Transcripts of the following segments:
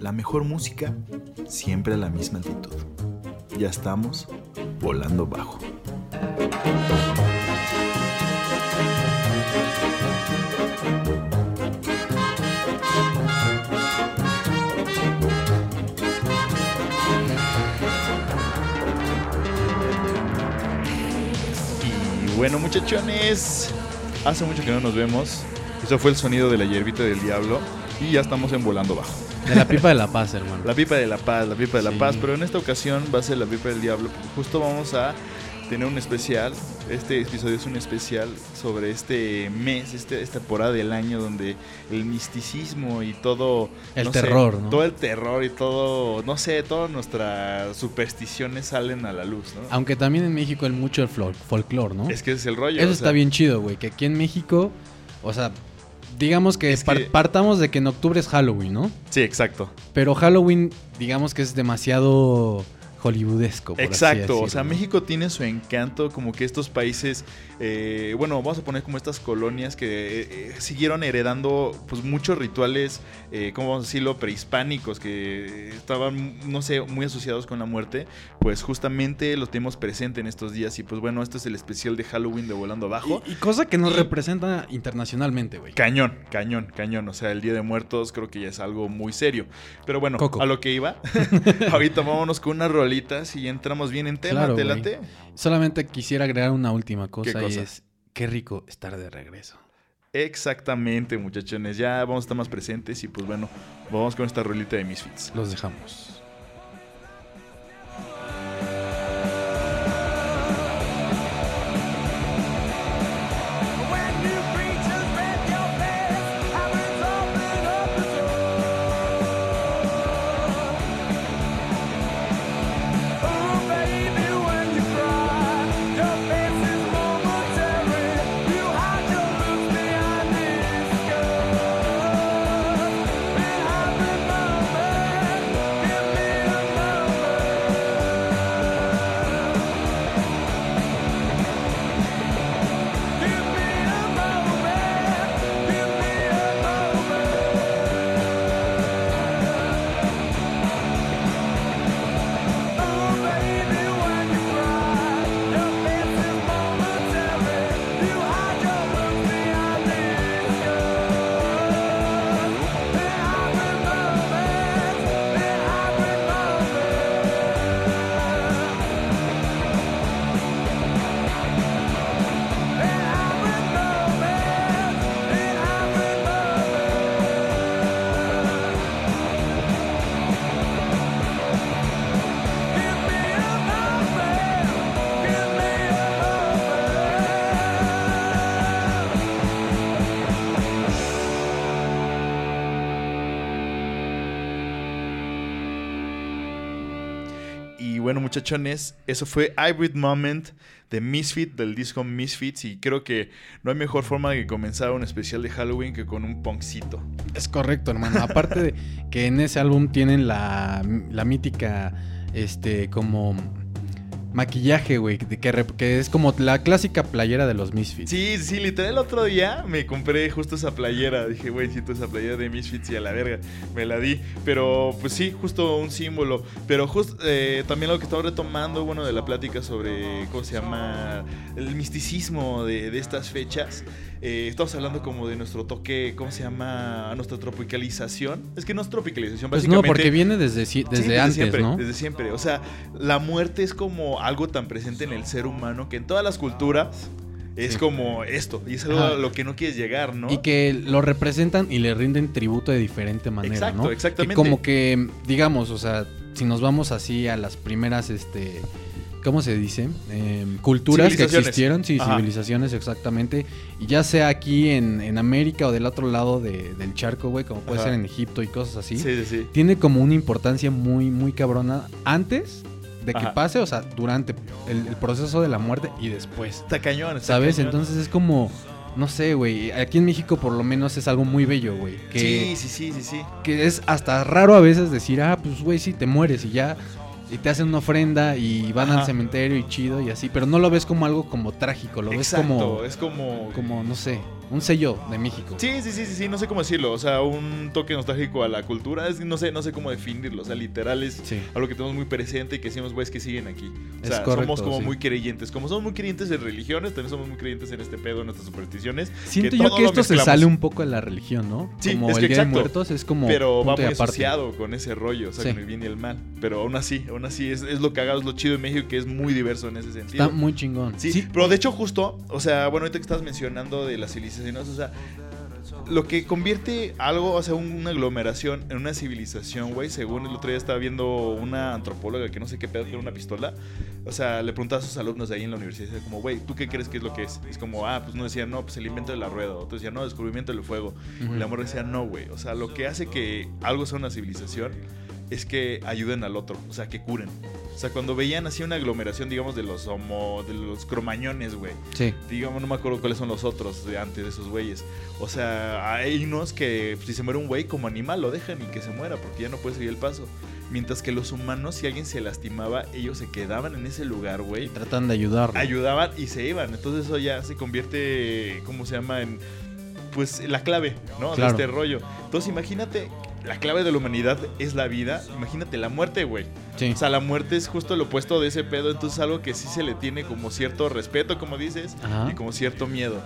la mejor música, siempre a la misma altitud. Ya estamos volando bajo. Y bueno, muchachones, hace mucho que no nos vemos. Eso fue el sonido de la hierbita del diablo y ya estamos en volando bajo. De la pipa de la paz, hermano. La pipa de la paz, la pipa de la Sí. paz, pero en esta ocasión va a ser la pipa del diablo. porque Justo vamos a tener un especial. Este episodio es un especial sobre este mes, este, esta temporada del año donde el misticismo y todo El no sé, terror, ¿no? todo el terror y todo, no sé, todas nuestras supersticiones salen a la luz, ¿no? Aunque también en México hay mucho el fol- folclore, ¿no? Es que ese es el rollo. Eso o está bien chido, güey. Que aquí en México, o sea, digamos que, Es par- que- partamos de que en octubre es Halloween, ¿no? Sí, exacto. Pero Halloween, digamos que es demasiado hollywoodesco. por así Exacto, o sea. México tiene su encanto, como que estos países, eh, bueno, vamos a poner como estas colonias que eh, eh, siguieron heredando pues muchos rituales, eh, ¿cómo vamos a decirlo?, prehispánicos, que estaban, no sé, muy asociados con la muerte, pues justamente los tenemos presente en estos días y pues bueno, este es el especial de Halloween de Volando Abajo. Y, y cosa que nos representa internacionalmente, güey. Cañón, cañón, cañón. O sea, el Día de Muertos creo que ya es algo muy serio. Pero bueno, Coco. a lo que iba. Ahorita vámonos con unas rolitas y entramos bien en tema. Claro, ¿Te güey. late? Solamente quisiera agregar una última cosa, ¿Qué cosa? y es qué rico estar de regreso. Exactamente, muchachones. Ya vamos a estar más presentes y pues bueno, vamos con esta rolita de Misfits. Los dejamos. Muchachones, eso fue Hybrid Moment de Misfit, del disco Misfits. Y creo que no hay mejor forma de comenzar un especial de Halloween que con un punkcito. Es correcto, hermano. Aparte de que en ese álbum tienen la, la mítica, este, como maquillaje, güey, que, que es como la clásica playera de los Misfits. Sí, sí, literal el otro día me compré justo esa playera. Dije, güey, siento esa playera de Misfits y a la verga, me la di. Pero pues sí, justo un símbolo. Pero justo también lo que estaba retomando, bueno, de la plática sobre, ¿cómo se llama? El misticismo de, de estas fechas. Eh, estamos hablando como de nuestro toque, ¿cómo se llama? Nuestra tropicalización. Es que no es tropicalización, Pues básicamente. no, porque viene desde, Sí, desde antes, siempre, ¿no? Desde siempre. O sea, la muerte es como algo tan presente en el ser humano que en todas las culturas es Sí. como esto. Y es algo Ajá. a lo que no quieres llegar, ¿no? Y que lo representan y le rinden tributo de diferente manera, Exacto, ¿no? exactamente. Que como que, digamos, o sea, si nos vamos así a las primeras, este, ¿cómo se dice? Em, culturas que existieron, sí, Ajá. civilizaciones exactamente. Y ya sea aquí en, en América o del otro lado de- del charco, güey, como puede Ajá. ser en Egipto y cosas así. Sí, sí, sí. Tiene como una importancia muy, muy cabrona antes de que Ajá. pase, o sea, durante el, el proceso de la muerte y después. Está cañón, está ¿Sabes? cañón. Entonces es como, no sé, güey. Aquí en México por lo menos es algo muy bello, güey. Sí, sí, sí, sí, sí. que es hasta raro a veces decir, ah, pues, güey, sí, te mueres y ya. Y te hacen una ofrenda y van Ajá. al cementerio y chido y así. Pero no lo ves como algo como trágico, lo ves como, es como... como, no sé. Un sello de México. Sí, sí, sí, sí, sí, no sé cómo decirlo. O sea, un toque nostálgico a la cultura. Es no sé, no sé cómo definirlo. O sea, literal es Sí. algo que tenemos muy presente y que decimos, güey, es que siguen aquí. O sea, correcto, somos como sí. muy creyentes. Como somos muy creyentes en religiones, también somos muy creyentes en este pedo, en nuestras supersticiones. Siento que yo que esto se sale un poco de la religión, ¿no? Sí, como es el que Día de exacto. Muertos es como Pero va muy asociado con ese rollo, o sea, Sí. con el bien y el mal. Pero aún así, aún así, es, es lo cagado, es lo chido de México, que es muy diverso en ese sentido. Está muy chingón. Sí, pero de hecho justo, o sea, bueno, ahorita que estabas mencionando de las civilizaciones, o sea, lo que convierte algo, o sea, un- una aglomeración en una civilización, güey, según el otro día estaba viendo una antropóloga que no sé qué pedo que era una pistola, o sea, le preguntaba a sus alumnos de ahí en la universidad, decía como, güey, ¿tú qué crees que es lo que es? Es como, ah, pues no decían, no, pues el invento de la rueda, otro decía, no, descubrimiento del fuego, Ujú. y la morra decía, no, güey, o sea, lo que hace que algo sea una civilización es que ayuden al otro, o sea, que curen. O sea, cuando veían así una aglomeración, digamos, de los homo, de los cromañones, güey. Sí. Digamos, no me acuerdo cuáles son los otros de antes de esos güeyes. O sea, hay unos que si se muere un güey como animal lo dejan y que se muera porque ya no puede seguir el paso. Mientras que los humanos, si alguien se lastimaba, ellos se quedaban en ese lugar, güey. Tratan de ayudarlo. Ayudaban y se iban. Entonces eso ya se convierte, ¿cómo se llama? En, pues, la clave, ¿no? Claro. De este rollo. Entonces imagínate, la clave de la humanidad es la vida. Imagínate la muerte, güey. Sí. O sea, la muerte es justo el opuesto de ese pedo, entonces es algo que sí se le tiene como cierto respeto, como dices, Ajá. y como cierto miedo.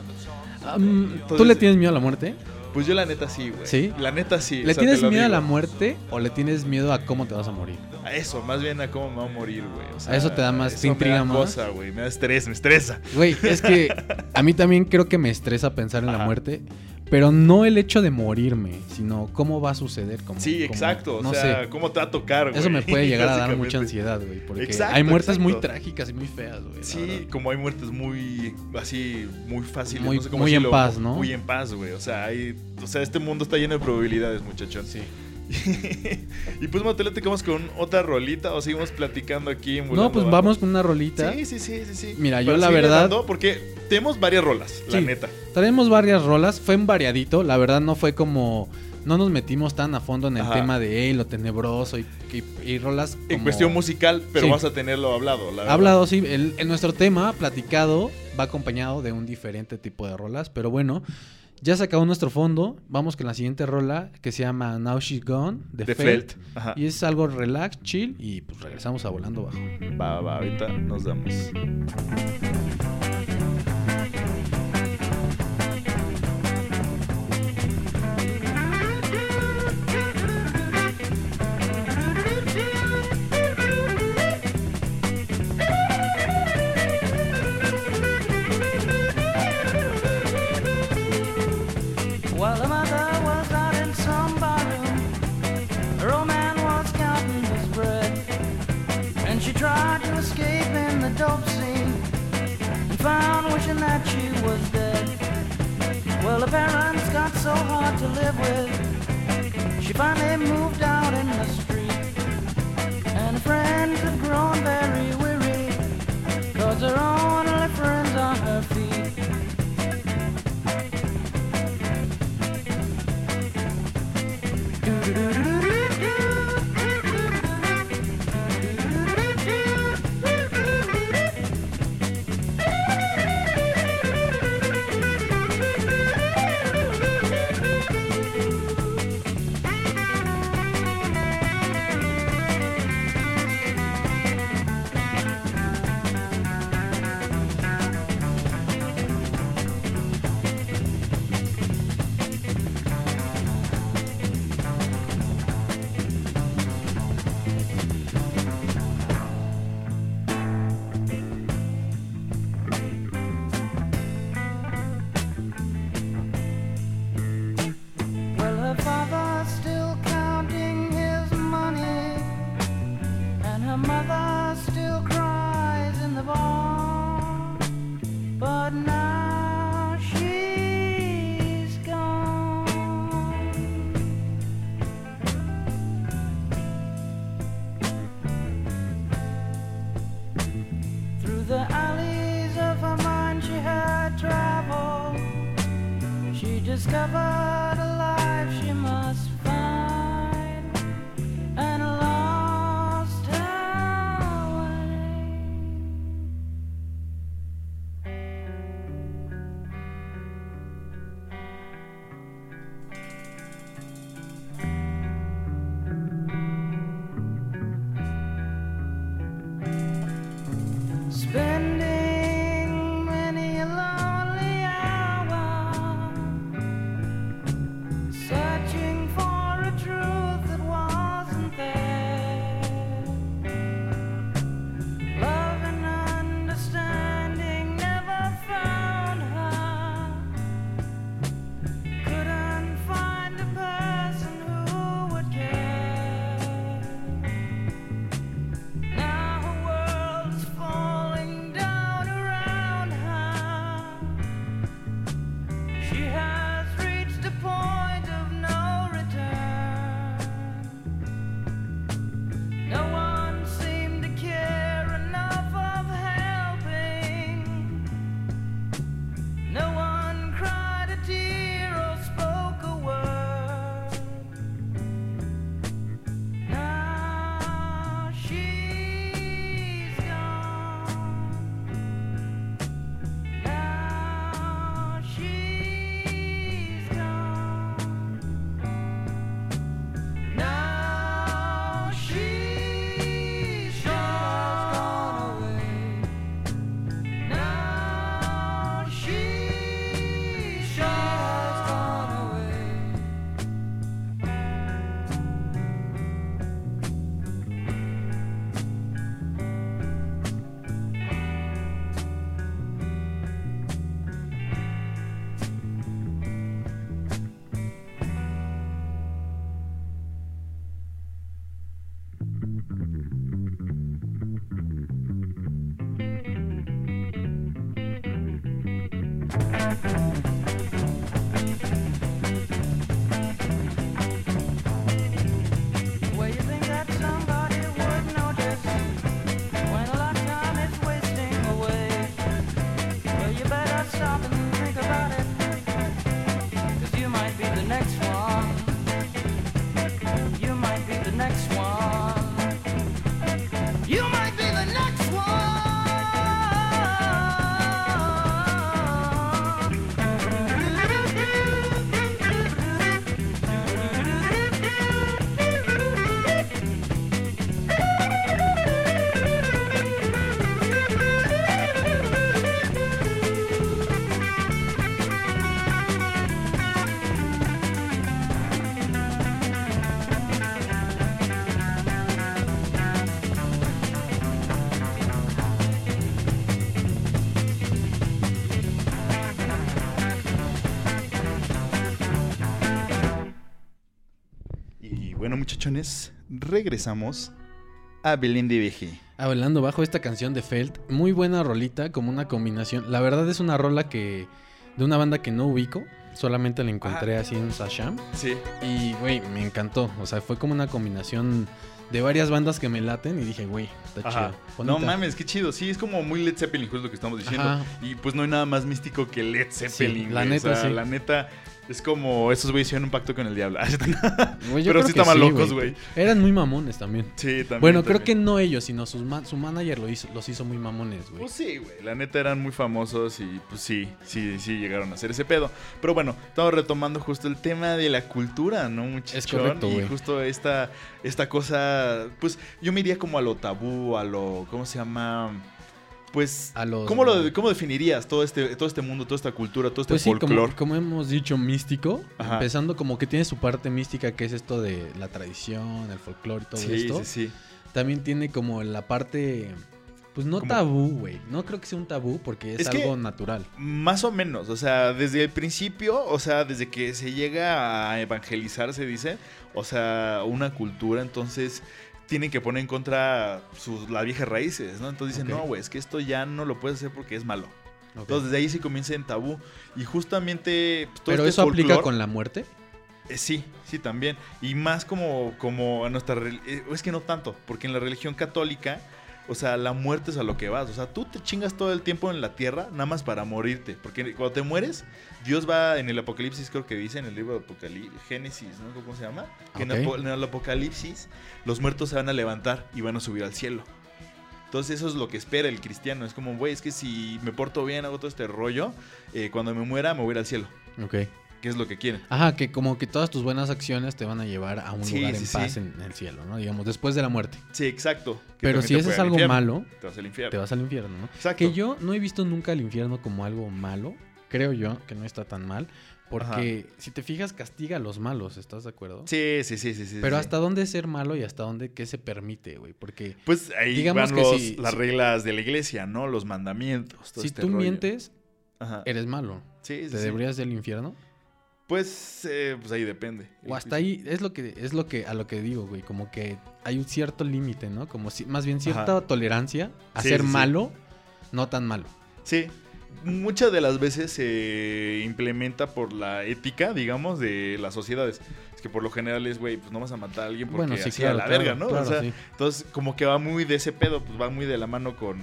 ¿Tú le tienes miedo a la muerte? Pues yo la neta sí, güey. ¿Sí? La neta sí. ¿Le o sea, tienes te lo miedo a la muerte o le tienes miedo a cómo te vas a morir? A eso, más bien a cómo me va a morir, güey. O sea, ¿A eso te da más- te eso me intriga da más? cosa, güey. Me da estrés, me estresa. Güey, es que a mí también creo que me estresa pensar en la muerte, pero no el hecho de morirme, sino cómo va a suceder. Como, Sí, como- exacto. O sea, sé. cómo te va a tocar, güey. Eso me puede llegar a dar mucha ansiedad, güey. Porque Exacto, hay muertes muy trágicas y muy feas, güey. Sí, como hay muertes muy así, muy fáciles, Muy- no sé cómo muy en paz, ¿no? Muy en paz, güey. O sea, hay, o sea, este mundo está lleno de probabilidades, muchachón. Sí. y pues, Mateo, te quedamos con otra rolita o seguimos platicando aquí en No, pues vamos con una rolita. Sí, sí, sí, sí, sí. Mira, yo la verdad- porque tenemos varias rolas, la Sí. neta. Traemos varias rolas, fue en variadito, la verdad no fue como... No nos metimos tan a fondo en el Ajá. tema de hey, lo tenebroso y, y- y rolas En cuestión musical, pero Sí. vas a tenerlo hablado, la verdad. Hablado, sí, el- en nuestro tema platicado va acompañado de un diferente tipo de rolas, pero bueno, ya se acabó nuestro fondo, vamos con la siguiente rola que se llama Now She's Gone de, De Felt. Y es algo relax, chill y pues regresamos a Volando Bajo. Va, va, ahorita nos damos. Wishing that she was dead. Well, her parents got so hard to live with, she finally moved out in the street. And her friends have grown very weary, cause her only friends are her feet. Muchachones, regresamos a Belén de BG. Hablando bajo esta canción de Felt, muy buena rolita, como una combinación. La verdad es una rola que de una banda que no ubico, solamente la encontré Ah. así en Sasham Sí. y güey, me encantó, o sea, fue como una combinación de varias bandas que me laten y dije, güey, está Ajá. chido. No mames, qué chido. Sí, es como muy Led Zeppelin, justo lo que estamos diciendo. Ajá. Y pues no hay nada más místico que Led Zeppelin. la neta, O sea, sí. La neta, es como esos güeyes hicieron un pacto con el diablo. Yo Pero sí estaban locos, güey. Eran muy mamones también. Sí, también. bueno, creo que no ellos, sino sus ma- su manager lo hizo, los hizo muy mamones, güey. Pues sí, güey. La neta eran muy famosos y pues sí, sí, sí llegaron a hacer ese pedo. Pero bueno, estamos retomando justo el tema de la cultura, ¿no, muchachón? Es correcto, Y justo esta, esta cosa, pues yo me iría como a lo tabú, a lo, ¿cómo se llama? Pues, A los- ¿cómo, lo, ¿cómo definirías todo este, todo este mundo, toda esta cultura, todo este Pues sí, folclore? como, como hemos dicho, místico. Ajá. Empezando como que tiene su parte mística, que es esto de la tradición, el folclore y todo Sí, esto. sí, sí. También tiene como la parte, pues no Como- tabú, güey. No creo que sea un tabú porque es, Es algo natural. Más o menos, o sea, desde el principio, o sea, desde que se llega a evangelizar, se dice, o sea, una cultura, entonces tienen que poner en contra sus, las viejas raíces, ¿no? Entonces dicen, no, güey, es que esto ya no lo puedes hacer porque es malo. Entonces desde ahí se comienza en tabú. Y justamente... pues, todo Pero este eso aplica con la muerte. eh, sí, sí, también. Y más como, como a nuestra... eh, es que no tanto, porque en la religión católica, o sea, la muerte es a lo que vas. O sea, tú te chingas todo el tiempo en la tierra nada más para morirte. Porque cuando te mueres, Dios va en el Apocalipsis, creo que dice en el libro de Apocalipsis, Génesis, ¿no? ¿Cómo se llama? Que en, el Apocalipsis los muertos se van a levantar y van a subir al cielo. Entonces eso es lo que espera el cristiano. Es como, güey, es que si me porto bien, hago todo este rollo, eh, cuando me muera me voy a ir al cielo. Ok. Que es lo que quieren. Ajá, que como que todas tus buenas acciones te van a llevar a un Sí, lugar sí, en sí. paz en el cielo, ¿no? Digamos, después de la muerte. Sí, exacto. Que Pero si te eso puede es al algo infierno. malo, Te vas al infierno. te vas al infierno, ¿no? Exacto. Que yo no he visto nunca el infierno como algo malo. Creo yo que no está tan mal. Porque si te fijas, castiga a los malos, ¿estás de acuerdo? Sí, sí, sí, sí. sí, Pero sí. hasta dónde es ser malo y hasta dónde qué se permite, güey. Porque Pues ahí digamos van que los- si- las si- reglas de la iglesia, ¿no? Los mandamientos. todo si este tú rollo. mientes, Ajá. eres malo. Sí, sí, ¿Te sí. deberías del infierno? Pues, eh, pues ahí depende. O hasta ahí es lo que es lo que a lo que digo, güey, como que hay un cierto límite, ¿no? Como si más bien cierta Ajá. tolerancia a Sí, ser sí, sí. malo, no tan malo. Sí. Muchas de las veces se implementa por la ética, digamos, de las sociedades. Es que por lo general es, güey, pues no vas a matar a alguien porque bueno, sí, así claro, a la claro, verga, ¿no? claro, o sea, sí. entonces como que va muy de ese pedo, pues va muy de la mano con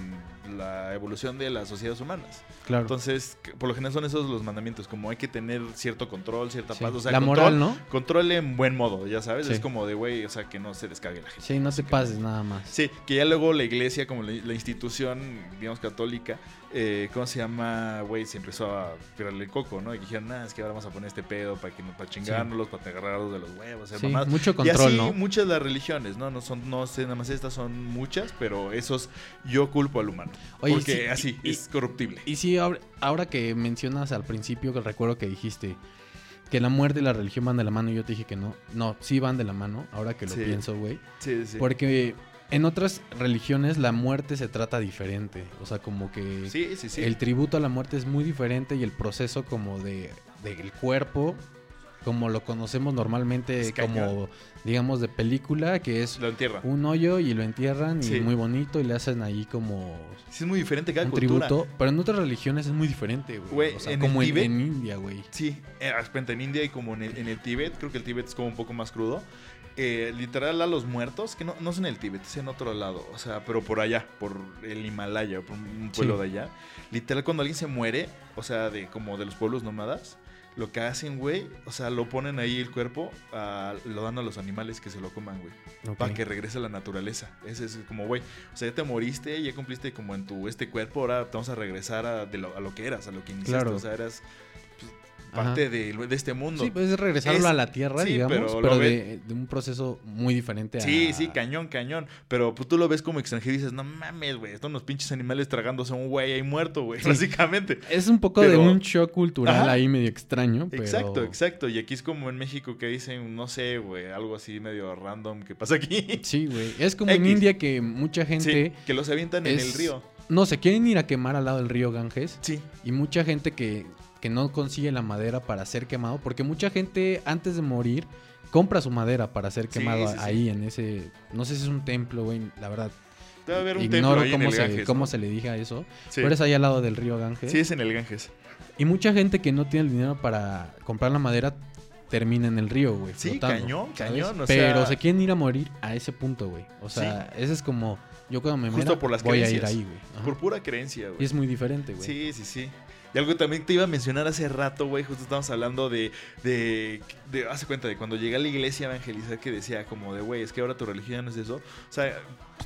la evolución de las sociedades humanas. claro. Entonces, por lo general son esos los mandamientos, como hay que tener cierto control, cierta Sí. paz, o sea, la control, moral, ¿no? control en buen modo, ya sabes, Sí. es como de, güey, o sea, que no se descargue la gente. Sí, no que pases nada más. Sí, que ya luego la iglesia, como la, la institución, digamos, católica, eh, ¿cómo se llama? Güey, se empezó a tirarle el coco, ¿no? Y dijeron, nada, es que ahora vamos a poner este pedo para, que, para chingárnoslos, para agarrarlos de los huevos, Sí, mucho Y control, así ¿no? muchas de las religiones, ¿no? No son, no sé, nada más estas son muchas, pero esos yo culpo al humano. Oye, porque sí, así, y- es corruptible. Y sí, ahora, ahora que mencionas al principio, que recuerdo que dijiste que la muerte y la religión van de la mano, y yo te dije que no. No, sí van de la mano, ahora que lo Sí. pienso, güey. Sí, sí. Porque en otras religiones la muerte se trata diferente. O sea, como que Sí, sí, sí. el tributo a la muerte es muy diferente y el proceso como de del cuerpo como lo conocemos normalmente, Es como cañón. digamos de película, que es Lo un hoyo y lo entierran Sí. y muy bonito y le hacen ahí como Sí, es muy diferente cada un cultura. tributo. Pero en otras religiones es muy diferente, güey. O sea, en el como en, Tíbet- en India, güey. Sí, eh, en India y como en el, en el Tíbet, creo que el Tíbet es como un poco más crudo. Eh, literal a los muertos, que no, no es en el Tíbet, es en otro lado, o sea, pero por allá, por el Himalaya, por un pueblo Sí. de allá. Literal cuando alguien se muere, o sea, de como de los pueblos nómadas, lo que hacen, güey, o sea, lo ponen ahí el cuerpo, lo dan a los animales que se lo coman, güey, para que regrese a la naturaleza. Ese es como, güey, o sea, ya te moriste, ya cumpliste como en tu este cuerpo, ahora te vamos a regresar a, de lo, a lo que eras, a lo que iniciaste, Claro. o sea, eras. Parte de, de este mundo. Sí, pues es regresarlo Es- a la tierra, sí, digamos, pero de, de un proceso muy diferente a... Sí, sí, cañón, cañón. Pero pues tú lo ves como extranjero y dices, no mames, güey, están unos pinches animales tragándose a un güey ahí muerto, güey, Sí. básicamente. Es un poco de un shock cultural Ajá. ahí medio extraño, pero... Exacto, exacto. Y aquí es como en México que dicen, no sé, güey, algo así medio random que pasa aquí. Sí, güey. Es como en. India que mucha gente... Sí, que los avientan en el río. No se quieren ir a quemar al lado del río Ganges. Sí, Y mucha gente que, que no consigue la madera para ser quemado. Porque mucha gente antes de morir compra su madera para ser quemado sí, sí. ahí en ese... No sé si es un templo, güey. La verdad. debe haber un templo Ignoro ahí en cómo, se, Ganges, cómo ¿no? se le dije a eso. Pero es ahí al lado del río Ganges. Sí, es en el Ganges. Y mucha gente que no tiene el dinero para comprar la madera termina en el río, güey. Sí, flotando, cañón, ¿sabes? cañón, o Pero sea- se quieren ir a morir a ese punto, güey. O sea, ese es como. Yo cuando me Justo muera, por las voy a ir creencias. ahí, güey. Por pura creencia, güey. Y es muy diferente, güey. Sí, sí, sí. Y algo también te iba a mencionar hace rato, güey, justo estábamos hablando de, de, de, hace cuenta, de cuando llegué a la iglesia a evangelizar que decía como de, güey, es que ahora tu religión no es eso. O sea,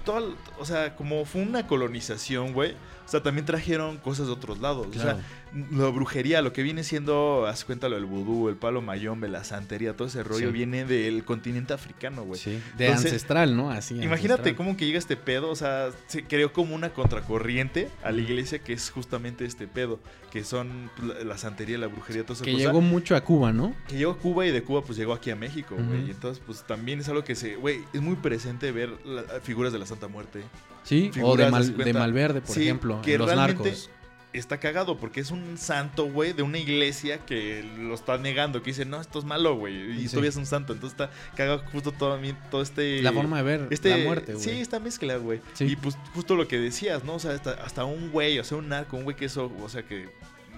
toda, o sea, como fue una colonización, güey, o sea, también trajeron cosas de otros lados. Claro. O sea, la brujería, lo que viene siendo, haz cuenta, lo del vudú, el palo mayombe, la santería, todo ese rollo Sí. viene del continente africano, güey. Sí, de Entonces, ancestral, ¿no? Así. Imagínate ancestral. cómo que llega este pedo, o sea, se creó como una contracorriente a la iglesia que es justamente este pedo, que son la, la santería, la brujería, toda esa Que cosa. llegó mucho a Cuba, ¿no? Que llegó a Cuba y de Cuba pues llegó aquí a México, güey. Y entonces pues también es algo que se, güey, es muy presente ver las figuras de la Santa Muerte. Sí, o de, Mal- de Malverde, por Sí, ejemplo, que en los realmente narcos. Está cagado porque es un santo, güey, de una iglesia que lo está negando, que dice, no, esto es malo, güey. Y Sí. todavía es un santo. Entonces está cagado justo todo, todo este... La forma de ver Este, la muerte, güey. Sí, esta mezcla, güey. Sí. Y pues justo lo que decías, ¿no? O sea, hasta, hasta un güey, o sea, un narco, un güey que eso, o sea, que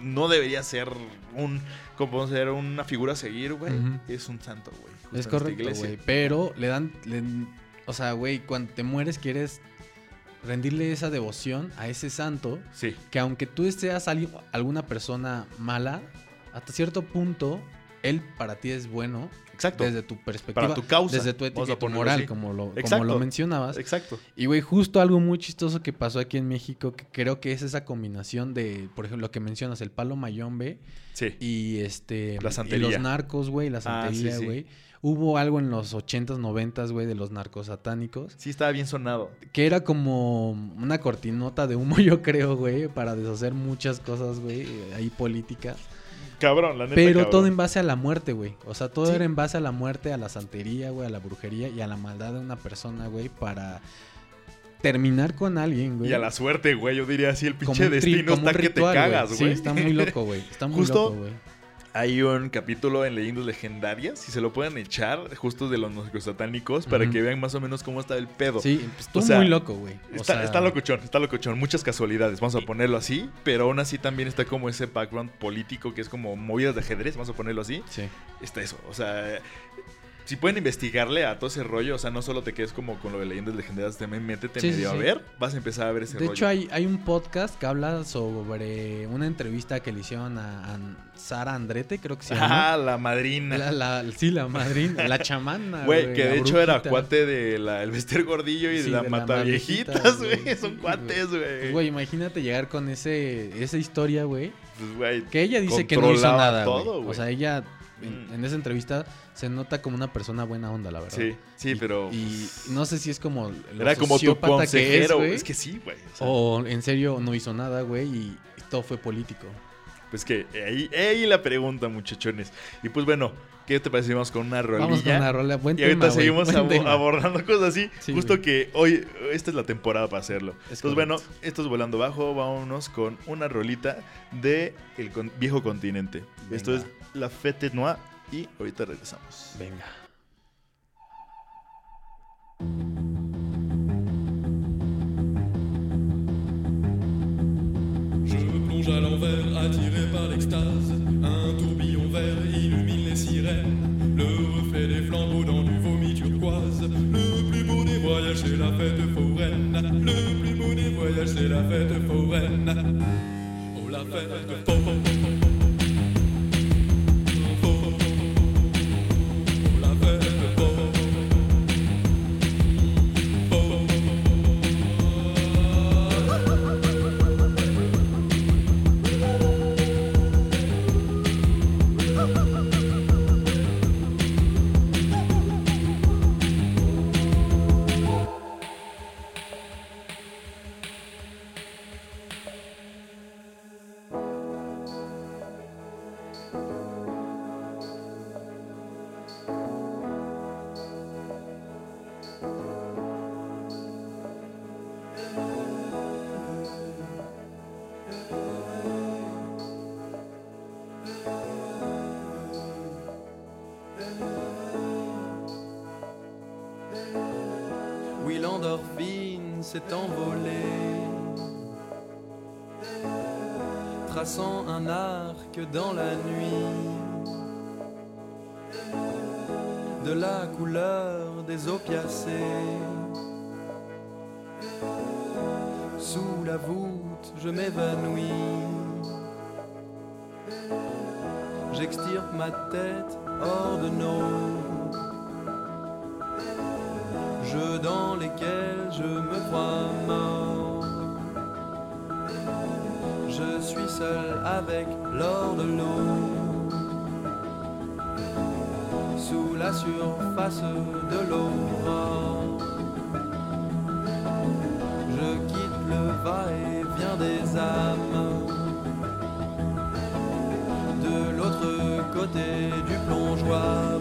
no debería ser un, como ser una figura a seguir, güey. Es un santo, güey. Es correcto, güey. Pero le dan. le- o sea, güey, cuando te mueres quieres rendirle esa devoción a ese santo. Sí, Que aunque tú seas alguien- alguna persona mala, hasta cierto punto, él para ti es bueno. exacto. Desde tu perspectiva. Para tu causa. Desde tu ética y tu moral, así. como lo, como lo mencionabas. Exacto. Y, güey, justo algo muy chistoso que pasó aquí en México, que creo que es esa combinación de, por ejemplo, lo que mencionas, el palo mayombe Sí. y este La y santería. los narcos, güey, la Ah, sí, santería, sí. Hubo algo en los 80s, 90s, güey, de los narcos satánicos, Sí, estaba bien sonado. que era como una cortinota de humo, yo creo, güey, para deshacer muchas cosas, güey, ahí políticas. Cabrón, la neta. Pero cabrón. todo en base a la muerte, güey. O sea, todo Sí. era en base a la muerte, a la santería, güey, a la brujería y a la maldad de una persona, güey, para terminar con alguien, güey. Y a la suerte, güey. Yo diría así, el Como pinche destino como un está que te cagas, Sí, güey. está muy loco, güey. Está muy Justo- loco, güey. Hay un capítulo en Leyendas Legendarias, si se lo pueden echar, justo de los satánicos, para que vean más o menos cómo está el pedo. Sí, estuvo O sea, muy loco, güey. Está, sea, está locochón, está locochón. Muchas casualidades, vamos a ponerlo así. Pero aún así también está como ese background político que es como movidas de ajedrez, vamos a ponerlo así. Sí. Está eso. O sea, si pueden investigarle a todo ese rollo, o sea, no solo te quedes como con lo de leyendas legendarias, también métete Sí, sí, medio a ver, vas a empezar a ver ese De rollo. hecho, hay, hay un podcast que habla sobre una entrevista que le hicieron a, a Sara Andrete, creo que se llama. Ah, la madrina. La, la- sí, la madrina, la chamana. Güey, que de hecho era cuate de la, el Vester Gordillo y Sí, de la de la Mata Viejitas, Maviejitas, güey. güey. Son cuates, Pues, güey. Güey, imagínate llegar con ese esa historia, güey. Pues, güey. Que ella dice que no hizo nada, todo, güey. güey. O sea, ella en, Mm. en esa entrevista se nota como una persona buena onda, la verdad. Sí, sí, Y- pero. Y no sé si es como. era como tu sociópata que es, consejero. que sí, güey. o sea, O en serio no hizo nada, güey, y todo fue político. Pues que ahí, ahí la pregunta, muchachones. Y pues bueno, ¿qué te parece? Vamos con una rolilla. Vamos con una rola. Buen Y ahorita tema, seguimos tema. abordando cosas así. Sí, justo que hoy, esta es la temporada para hacerlo. Es Entonces, bueno, esto es Volando Bajo. Vámonos con una rolita de el con- viejo continente. Esto es. La Fête Noire y ahorita regresamos. Venga. Je plonge à l'envers, attiré par l'extase. Un tourbillon vert illumine les sirènes. Le reflet des flambeaux dans du vomi turquoise. Le plus beau des voyages, c'est la fête foraine. Le plus beau des voyages, c'est la fête foraine. Oh, la fête foraine. Oh, s'est envolée, traçant un arc dans la nuit. De la couleur des opiacés. Sous la voûte, je m'évanouis. J'extirpe ma tête hors de nos dans lesquels je me crois mort. Je suis seul avec l'or de l'eau. Sous la surface de l'aurore. Je quitte le va-et-vient des âmes. De l'autre côté du plongeoir.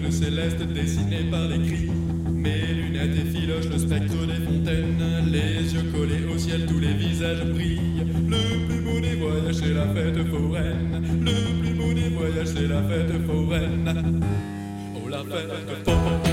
Cercle céleste dessiné par les cris. Mes lunettes effilochent le spectre des fontaines. Les yeux collés au ciel, tous les visages brillent. Le plus beau des voyages, c'est la fête foraine. Le plus beau des voyages, c'est la fête foraine. Oh, la fête foraine.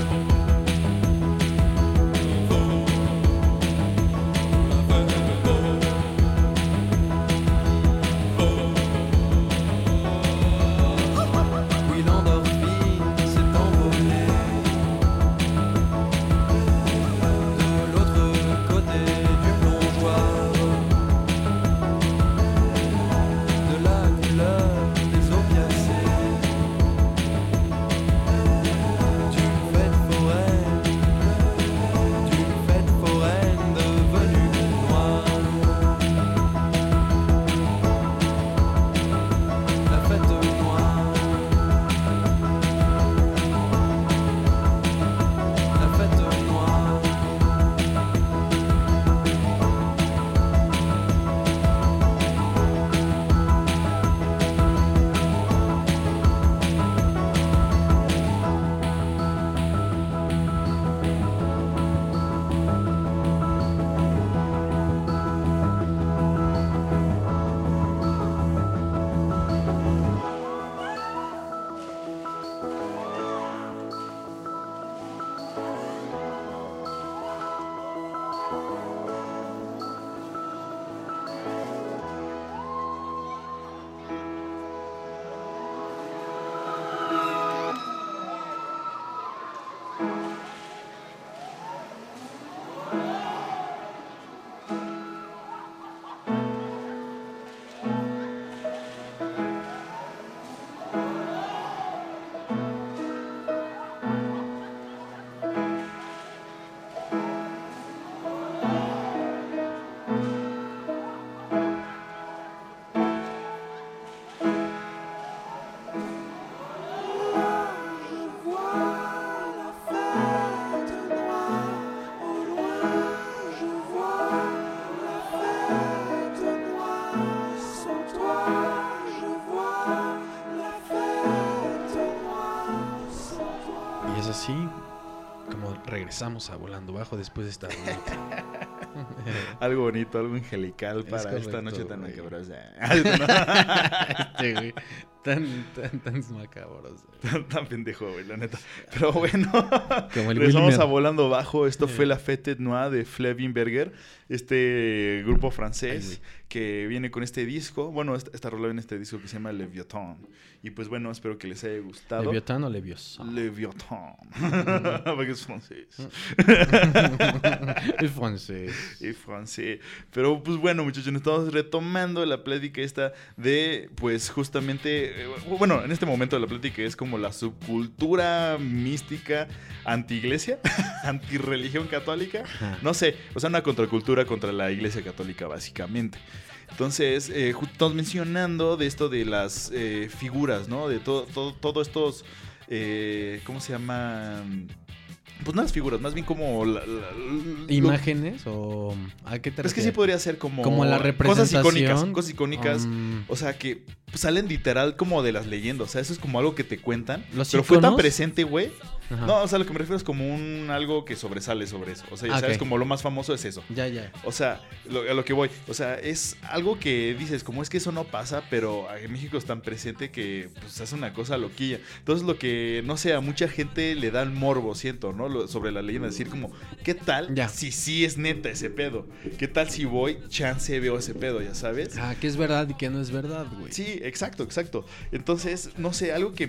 Regresamos a Volando Bajo después de esta. Algo bonito, algo angelical para esta correcto, noche tan macabrosa. este, güey. Tan, tan, tan macabros. güey. tan, tan pendejo, güey, la neta. Pero bueno, Como el regresamos Wilmer. a Volando Bajo. Esto Eh. fue la Fête Noire de Flevinberger, este grupo francés Ay. Que viene con este disco. Bueno, esta, esta rola viene en este disco que se llama Leviathan. Y pues bueno, espero que les haya gustado. ¿Leviatán o Leviosa? Leviathan. Porque es francés. es francés. y francés. Pero pues bueno, muchachos, estamos retomando la plática esta de, pues justamente, eh, bueno, en este momento la plática es como la subcultura mística anti-iglesia, anti-religión católica. No sé, o sea, una contracultura contra la iglesia católica, básicamente. Entonces, eh, estamos mencionando de esto de las eh, figuras, ¿no? De todo, todo, todo estos, eh, ¿cómo se llaman? Pues no las figuras, más bien como la- ¿Imágenes o a qué te es que sí refieres? podría ser como, Como la cosas representación. icónicas, cosas icónicas. Um, o sea, que salen literal como de las leyendas. O sea, eso es como algo que te cuentan. ¿Los pero fue tan iconos? presente, güey. Ajá. No, o sea, lo que me refiero es como un algo que sobresale sobre eso. O sea, ya Ah, sabes, como lo más famoso es eso. Ya, ya. O sea, lo- a lo que voy. O sea, es algo que dices, como es que eso no pasa, pero en México es tan presente que pues hace una cosa loquilla. Entonces lo que, no sé, a mucha gente le da el morbo, siento, ¿no? Lo- sobre la leyenda. Decir como, ¿qué tal Ya. si sí es neta ese pedo? ¿Qué tal si voy, chance veo ese pedo, ya sabes? Ah, que es verdad y que no es verdad, güey. Sí, exacto, exacto. Entonces, no sé, algo que,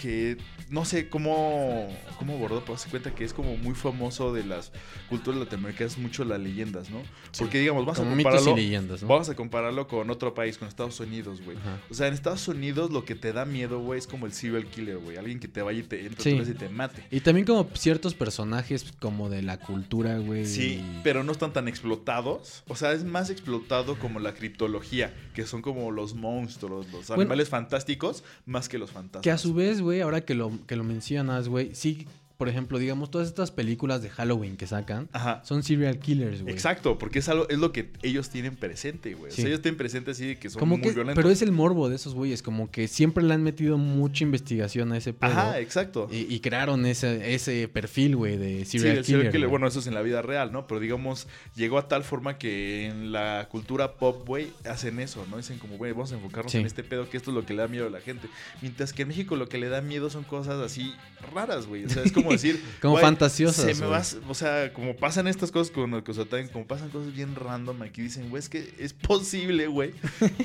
que no sé cómo, cómo abordar, pero se cuenta que es como muy famoso de las culturas latinoamericanas, mucho las leyendas, ¿no? Porque digamos, vamos Como a compararlo. y leyendas, ¿no? Vamos a compararlo con otro país, con Estados Unidos, güey. O sea, en Estados Unidos lo que te da miedo, güey, es como el serial killer, güey. Alguien que te vaya y te entre Sí. y te mate. Y también como ciertos personajes como de la cultura, güey. Sí, pero no están tan explotados. O sea, es más explotado como la criptología, que son como los monstruos, los Bueno. animales fantásticos, más que los fantasmas. Que a su vez, güey, ahora que lo, que lo mencionas, güey, sí, por ejemplo, digamos, todas estas películas de Halloween que sacan Ajá. son serial killers, güey. Exacto, porque es algo, es lo que ellos tienen presente, güey. O Sí. sea, ellos tienen presente así de que son Como muy que, violentos. pero es el morbo de esos güeyes, como que siempre le han metido mucha investigación a ese pedo. Ajá, exacto. y, y crearon ese, ese perfil, güey, de Sí, serial serial killer. bueno, eso es en la vida real, ¿no? Pero digamos, llegó a tal forma que en la cultura pop, güey, hacen eso, ¿no? Dicen como, güey, vamos a enfocarnos Sí. en este pedo, que esto es lo que le da miedo a la gente. Mientras que en México lo que le da miedo son cosas así raras, güey. O sea, es como decir... Como Se me vas, o sea, como pasan estas cosas con el Cosotagen, como pasan cosas bien random aquí, dicen, güey, es que es posible, güey,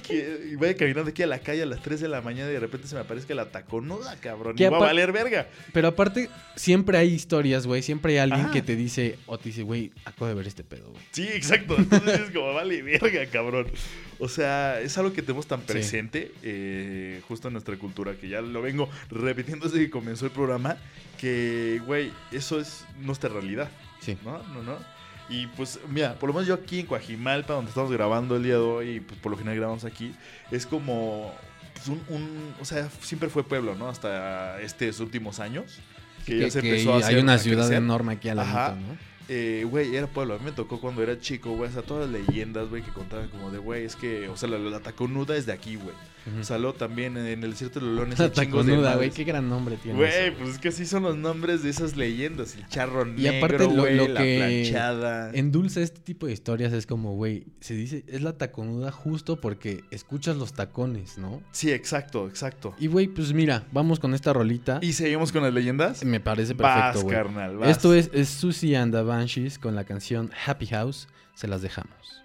que vaya caminando aquí a la calle a las 3 de la mañana y de repente se me aparezca la taconuda, cabrón, y va a valer verga. Pero aparte, siempre hay historias, güey. Siempre hay alguien Ajá. que te dice, o te dice, güey, acabo de ver este pedo, güey. Sí, exacto. Entonces es como, vale, verga, cabrón. O sea, es algo que tenemos tan presente, eh, justo en nuestra cultura, que ya lo vengo repitiendo desde que comenzó el programa, que, güey, eso es nuestra realidad. Sí. ¿No? No, no. Y pues, mira, por lo menos yo aquí en Coajimalpa, donde estamos grabando el día de hoy, y pues por lo general grabamos aquí, es como pues, un, un- o sea, siempre fue pueblo, ¿no? Hasta estos últimos años. Que, ya se que empezó a hay hacer, una a ciudad enorme aquí al Ajá. ladito, ¿no? Eh, güey, era pueblo. A mí me tocó cuando era chico, güey. Sea, todas las leyendas, güey, que contaban como de, güey, es que, o sea, la, la taconuda es de aquí, güey. Sea, luego también en el desierto de de taconuda, güey. Qué gran nombre tiene. Güey, pues es que así son los nombres de esas leyendas. El charro Y negro, aparte lo- la que planchada. Endulza este tipo de historias es como, güey, se dice, es la taconuda justo porque escuchas los tacones, ¿no? Sí, exacto, exacto. Y, güey, pues mira, vamos con esta rolita. ¿Y seguimos con las leyendas? Me parece perfecto, güey. carnal, vas. Esto es, es Susie and the Banshees con la canción Happy House. Se las dejamos.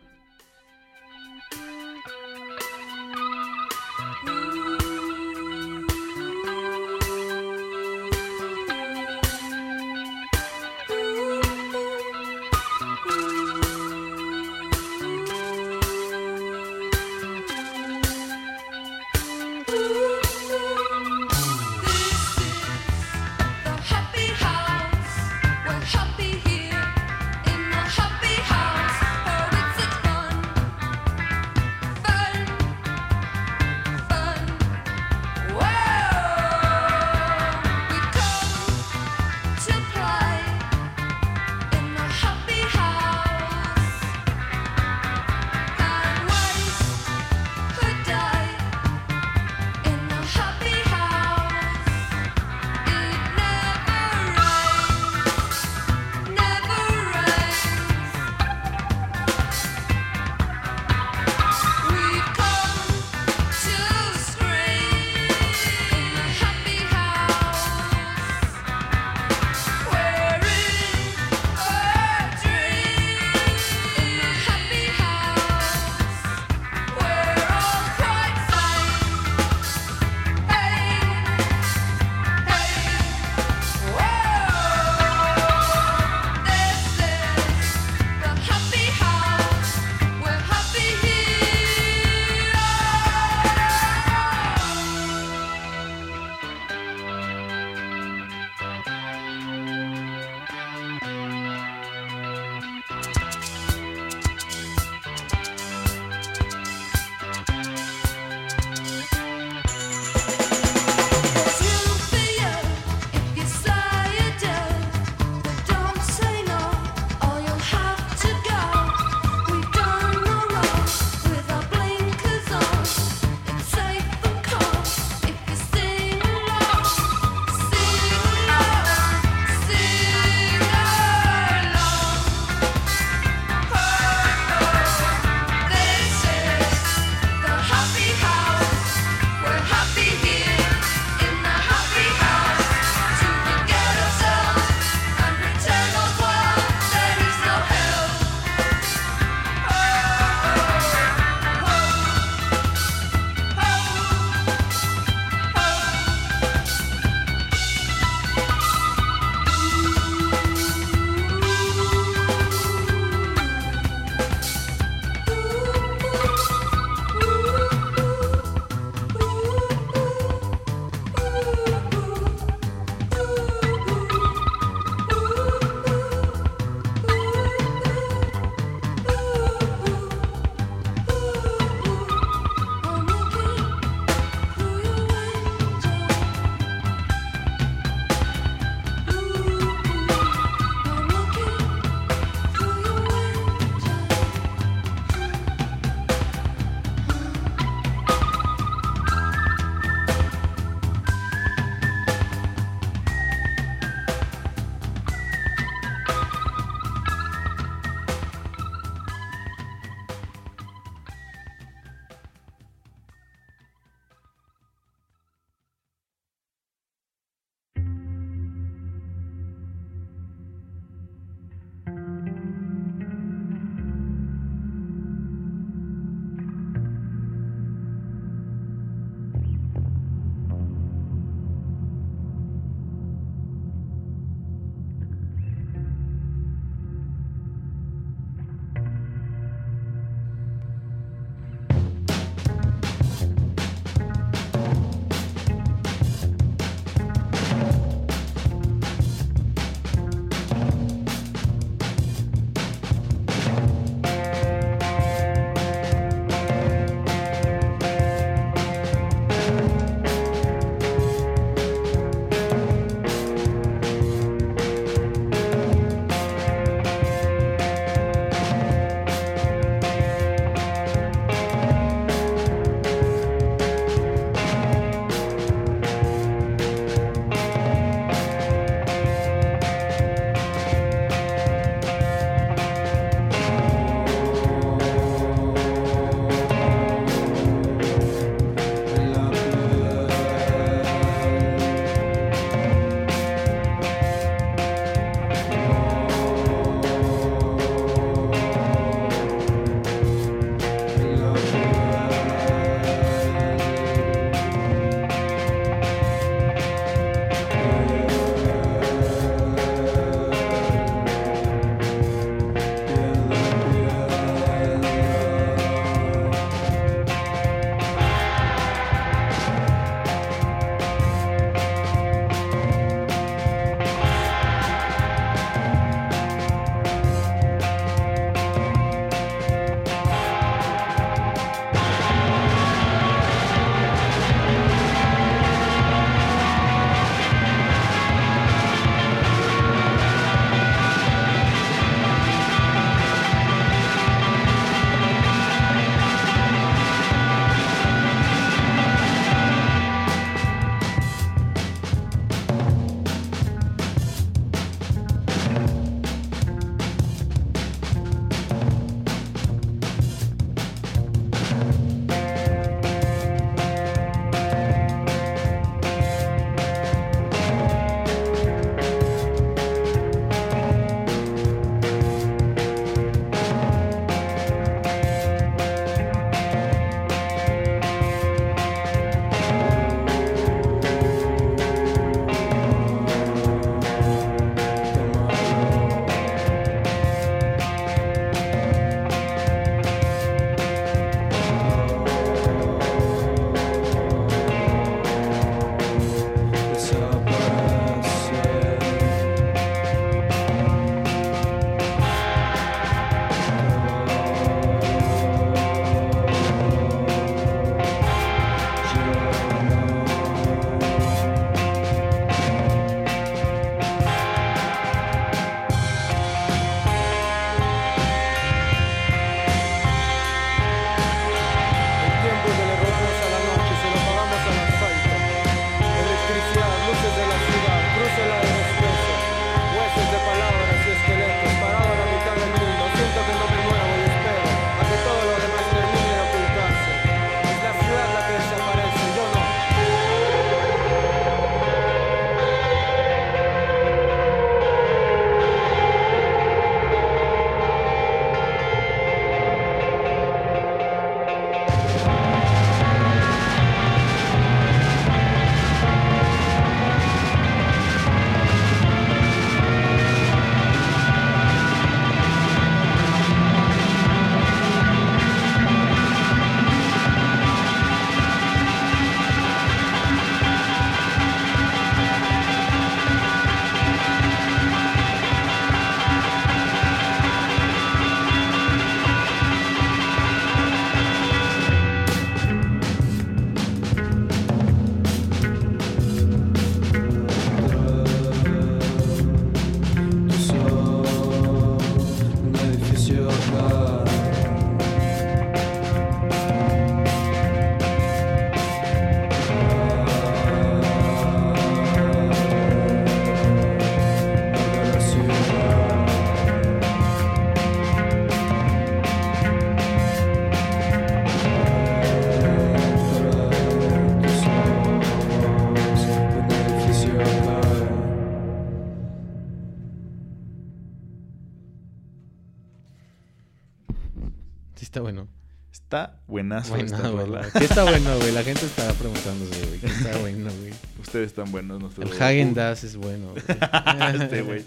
Bueno. Está buenazo Bueno, esta rola. ¿Qué está bueno, güey? La gente estará preguntándose, güey. ¿Qué está bueno, güey? Ustedes están buenos. nuestro- El Hagen Dazs es bueno, güey. este güey.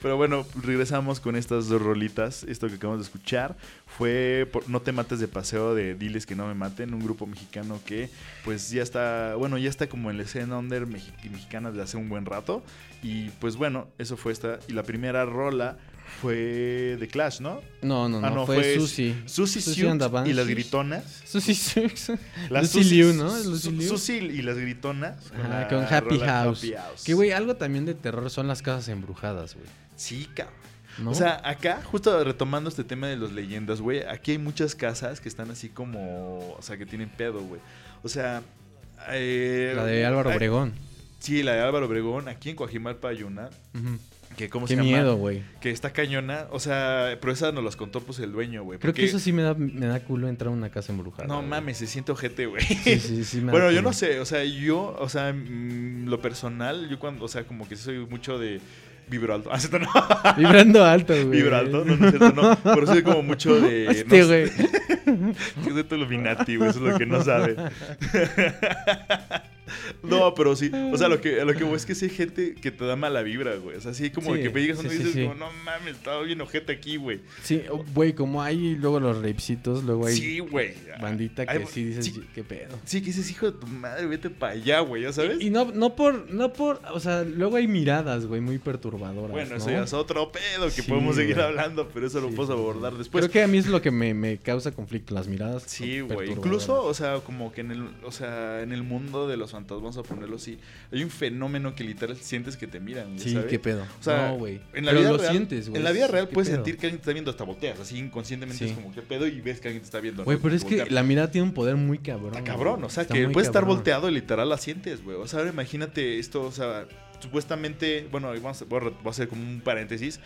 Pero bueno, regresamos con estas dos rolitas. Esto que acabamos de escuchar fue por No te mates de paseo de Diles que no me maten, un grupo mexicano que pues ya está, bueno, ya está como en la escena under mexi- mexicana desde hace un buen rato. Y pues bueno, eso fue esta. Y la primera rola fue de Clash, ¿no? No, no, no. Ah, no, fue, fue Susi. Susi Susi Sioux and the y las gritonas. Susi Sioux. Las Lucy Liu, ¿no? Lucy Liu. Susi y las gritonas. Ajá, la con Happy House. Happy House. Que, güey, algo también de terror son las casas embrujadas, güey. Sí, cabrón. ¿No? O sea, acá, justo retomando este tema de las leyendas, güey, aquí hay muchas casas que están así como, o sea, que tienen pedo, güey. O sea, eh, la de Álvaro Obregón. Sí, la de Álvaro Obregón, aquí en Coajimalpa hay una. Que cómo Qué se llama, miedo, güey. que está cañona, o sea, pero esa nos las contó pues el dueño, güey. Creo que eso sí me da, me da culo entrar a una casa embrujada. No güey. mames, se siente ojete, güey. Sí, sí, sí me da Bueno, yo no sé, o sea, yo, o sea, mm, lo personal, yo cuando, o sea, como que soy mucho de vibro alto. Ah, ¿cierto? no. Vibrando alto, güey. Vibro alto, no, no es cierto, no. Pero soy como mucho de. Este, no güey. es de tu Illuminati, güey, eso es lo que no sabe. No, pero sí. O sea, lo que, lo que voy es que sí hay gente que te da mala vibra, güey. O sea, así como Sí, que me llegas sí, y sí, dices, sí. como, no mames, estaba bien ojete aquí, güey. Sí, güey, como hay luego los rapecitos, luego hay Sí, güey. bandita que sí dices, sí, qué pedo. sí, que dices, hijo de tu madre, vete para allá, güey, ¿ya sabes? Y no, no por, no por, o sea, luego hay miradas, güey, muy perturbadoras. Bueno, eso ya es otro pedo que Sí, podemos seguir güey. hablando, pero eso lo Sí, puedo sí, sí. abordar después. Creo que a mí es lo que me, me causa conflicto, las miradas. Sí, güey. Incluso, o sea, como que en el, o sea, en el mundo de los fantasmas, vamos a ponerlo así, hay un fenómeno que literal sientes que te miran, Sí, ¿sabes? qué pedo. O sea, no, güey. En la Pero vida lo real, sientes, güey. En la vida real ¿Qué puedes pedo? sentir que alguien te está viendo hasta volteas, así inconscientemente Sí. es como qué pedo y ves que alguien te está viendo. Güey, ¿no? pero es que la mirada tiene un poder muy cabrón. Está cabrón, o sea, Está que puedes estar volteado y literal la sientes, güey. O sea, ahora imagínate esto, o sea, supuestamente, bueno, vamos a, voy a hacer como un paréntesis.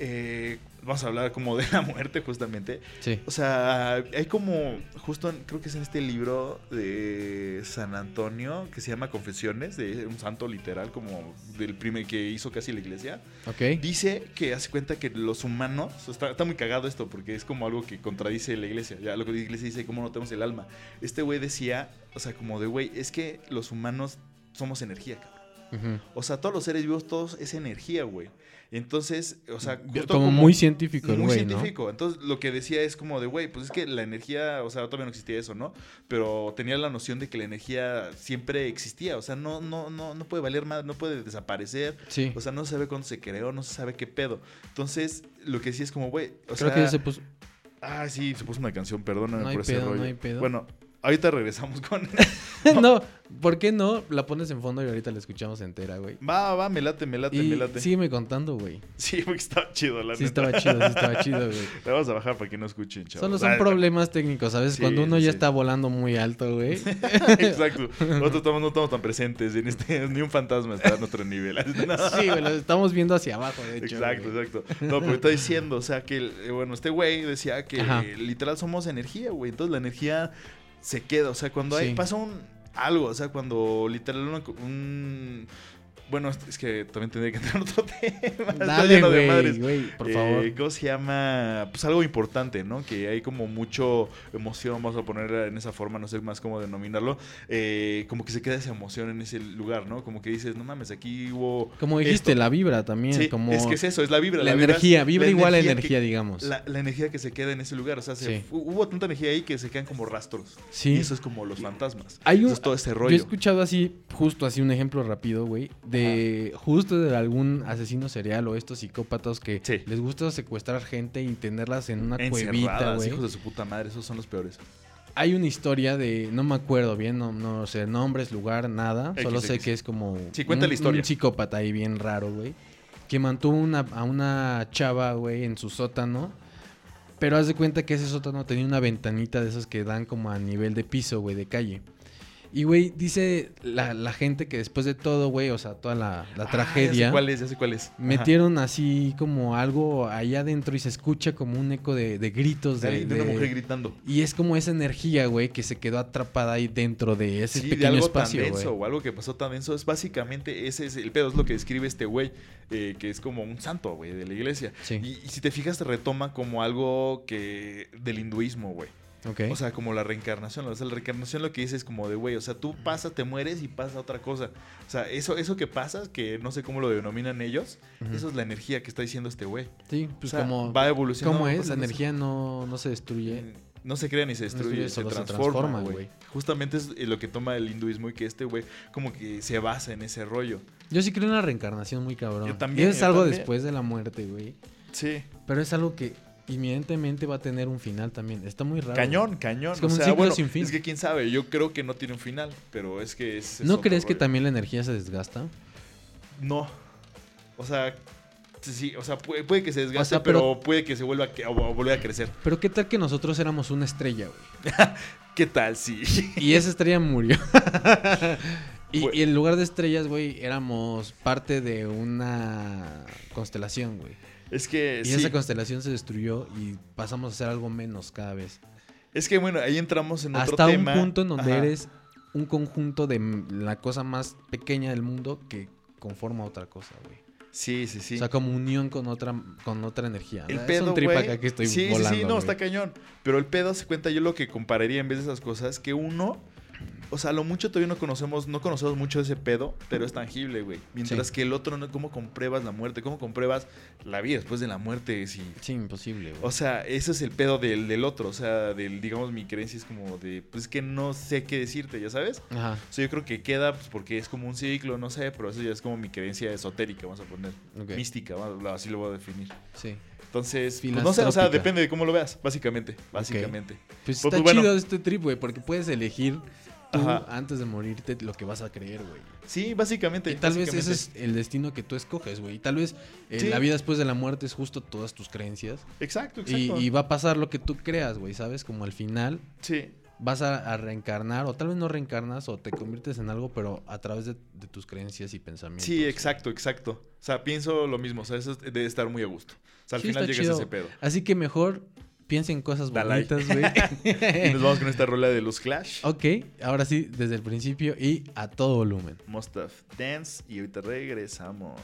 Eh, vamos a hablar como de la muerte, justamente. Sí. O sea, hay como, justo en- creo que es en este libro de San Antonio, que se llama Confesiones, de un santo literal, como del primer que hizo casi la iglesia. Ok. Dice que hace cuenta que los humanos, está, está muy cagado esto, porque es como algo que contradice la iglesia. Ya lo que la iglesia dice, cómo no tenemos el alma. Este güey decía, o sea, como de güey, es que los humanos somos energía, cabrón. O sea, todos los seres vivos, todos es energía, güey. Entonces, o sea, justo Como muy científico muy científico. Entonces, lo que decía es como de, güey, pues es que la energía, o sea, todavía no existía eso, ¿no? Pero tenía la noción de que la energía siempre existía. O sea, no, no, no, no puede valer más, no puede desaparecer. Sí. O sea, no se sabe cuándo se creó, no se sabe qué pedo. Entonces, lo que sí es como, güey, o Creo sea... que ya se puso. Ah, sí, se puso una canción, perdóname No por ese pedo, no rollo. hay pedo. Bueno, ahorita regresamos con... no, ¿por qué no? La pones en fondo y ahorita la escuchamos entera, güey. va, va, me late, me late, Y me late. sígueme contando, güey. Sí, güey, estaba chido, la Sí neta. estaba chido, sí estaba chido, güey. La vamos a bajar para que no escuchen, chavos. Solo son Ah, problemas técnicos, ¿sabes? Sí, Cuando uno sí, ya está volando muy alto, güey. Exacto. Nosotros estamos, no estamos tan presentes en este. Ni un fantasma está a nuestro nivel. No. Sí, güey, lo estamos viendo hacia abajo, de hecho. Exacto, güey. exacto. No, pero está diciendo, o sea, que, eh, bueno, este güey decía que Ajá. literal somos energía, güey. Entonces la energía se queda, o sea, cuando hay, Sí. pasa un algo, o sea, cuando literal una- un... Bueno, es que también tendría que entrar en otro tema. Dale, güey, güey, por Eh, favor. ¿Cómo se llama? Pues algo importante, ¿no? Que hay como mucho emoción, vamos a ponerla en esa forma, no sé más cómo denominarlo. eh, como que se queda esa emoción en ese lugar, ¿no? Como que dices, no mames, aquí hubo. Como dijiste, esto". la vibra también. Sí, como es que es eso, es la vibra. la, es- energía, vibra igual a que- energía, digamos. la, la energía que se queda en ese lugar, o sea, se- Sí. hubo tanta energía ahí que se quedan como rastros. Sí. Y eso es como los fantasmas. Hay un- Eso es todo ese Yo he rollo. escuchado así, justo así un ejemplo rápido, güey, de justo de algún asesino serial o estos psicópatas que Sí. les gusta secuestrar gente y tenerlas en una cuevita, güey. hijos de su puta madre, esos son los peores. Hay una historia de, no me acuerdo bien, no, no sé, nombres, lugar, nada. Solo sé que es como Sí, cuenta un, la historia. un psicópata ahí bien raro, güey. Que mantuvo una, a una chava, güey, en su sótano. Pero haz de cuenta que ese sótano tenía una ventanita de esas que dan como a nivel de piso, güey, de calle. Y, güey, dice la, la gente que después de todo, güey, o sea, toda la, la Ah, Ya tragedia, sé cuál es, ya sé cuál es. Ajá. metieron así como algo allá adentro y se escucha como un eco de, de gritos de, de, de una mujer gritando. Y es como esa energía, güey, que se quedó atrapada ahí dentro de ese Sí, de pequeño algo espacio, tan denso o algo que pasó tan denso. Es básicamente ese es el pedo, es lo que describe este güey, eh, que es como un santo, güey, de la iglesia. Sí. Y, y si te fijas, te retoma como algo que del hinduismo, güey. O sea, como la reencarnación. O sea, la reencarnación lo que dice es como de, güey, o sea, tú pasas, te mueres y pasa otra cosa. O sea, eso, eso que pasa, que no sé cómo lo denominan ellos, Ujú. eso es la energía que está diciendo este güey. Sí, pues o sea, como... va evolucionando. ¿Cómo es? La energía no, no se destruye. No se crea ni se destruye, destruye, se, solo se transforma, güey. Justamente es lo que toma el hinduismo y que este güey como que se basa en ese rollo. Yo sí creo en la reencarnación muy cabrón. Yo también, Y es yo algo también. después de la muerte, güey. Sí. Pero es algo que inminentemente va a tener un final también. Está muy raro. Cañón, cañón. Es como o un sea, ciclo bueno, sin fin. es que quién sabe, yo creo que no tiene un final, pero es que es... es ¿No crees que también la energía se desgasta? No. O sea, sí, o sea, puede, puede que se desgaste, O sea, pero, pero- puede que se vuelva a, a crecer. Pero qué tal que nosotros éramos una estrella, güey. ¿Qué tal? Sí. Y esa estrella murió. y, y en lugar de estrellas, güey, éramos parte de una constelación, güey. Es que Y sí. esa constelación se destruyó y pasamos a ser algo menos cada vez. Es que bueno, ahí entramos en otro Hasta un punto en donde Ajá. eres un conjunto de la cosa más pequeña del mundo que conforma otra cosa, güey. Sí, sí, sí. O sea, como unión con otra, con otra energía. El es pedo, un trip acá que estoy sí, volando, sí, sí, no, está cañón. Pero el pedo se cuenta yo lo que compararía en vez de esas cosas, que uno, o sea, lo mucho todavía no conocemos, no conocemos mucho de ese pedo, pero es tangible, güey. Mientras Sí. que el otro, no, ¿cómo compruebas la muerte? ¿Cómo compruebas la vida después de la muerte? Si, Sí, imposible, güey. o sea, ese es el pedo del, del otro, o sea, del, digamos, mi creencia es como de, pues que no sé qué decirte, ¿ya sabes? Ajá. O sea, yo creo que queda, pues porque es como un ciclo, no sé, pero eso ya es como mi creencia esotérica, vamos a poner. Mística, así lo voy a definir. Sí. Entonces, pues, no sé, o sea, depende de cómo lo veas, básicamente. Básicamente. Pues Pues, está pues, bueno. chido este trip, güey, porque puedes elegir tú Ajá. antes de morirte lo que vas a creer, güey. Sí, básicamente. Y tal vez ese es el destino que tú escoges, güey. Y tal vez eh, Sí. la vida después de la muerte es justo todas tus creencias. Exacto, exacto. y va a pasar lo que tú creas, güey, ¿sabes? Como al final Sí, vas a, a reencarnar, o tal vez no reencarnas, o te conviertes en algo, pero a través de, de tus creencias y pensamientos. sí, exacto, exacto. O sea, pienso lo mismo, o sea, eso es- debe estar muy a gusto. O sea, al Sí, final llegas a ese pedo. Así que mejor piensa en cosas bonitas, güey. Nos vamos con esta rola de los Clash. ok, ahora sí, desde el principio y a todo volumen. Must Have Dance. Y ahorita regresamos.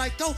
like, go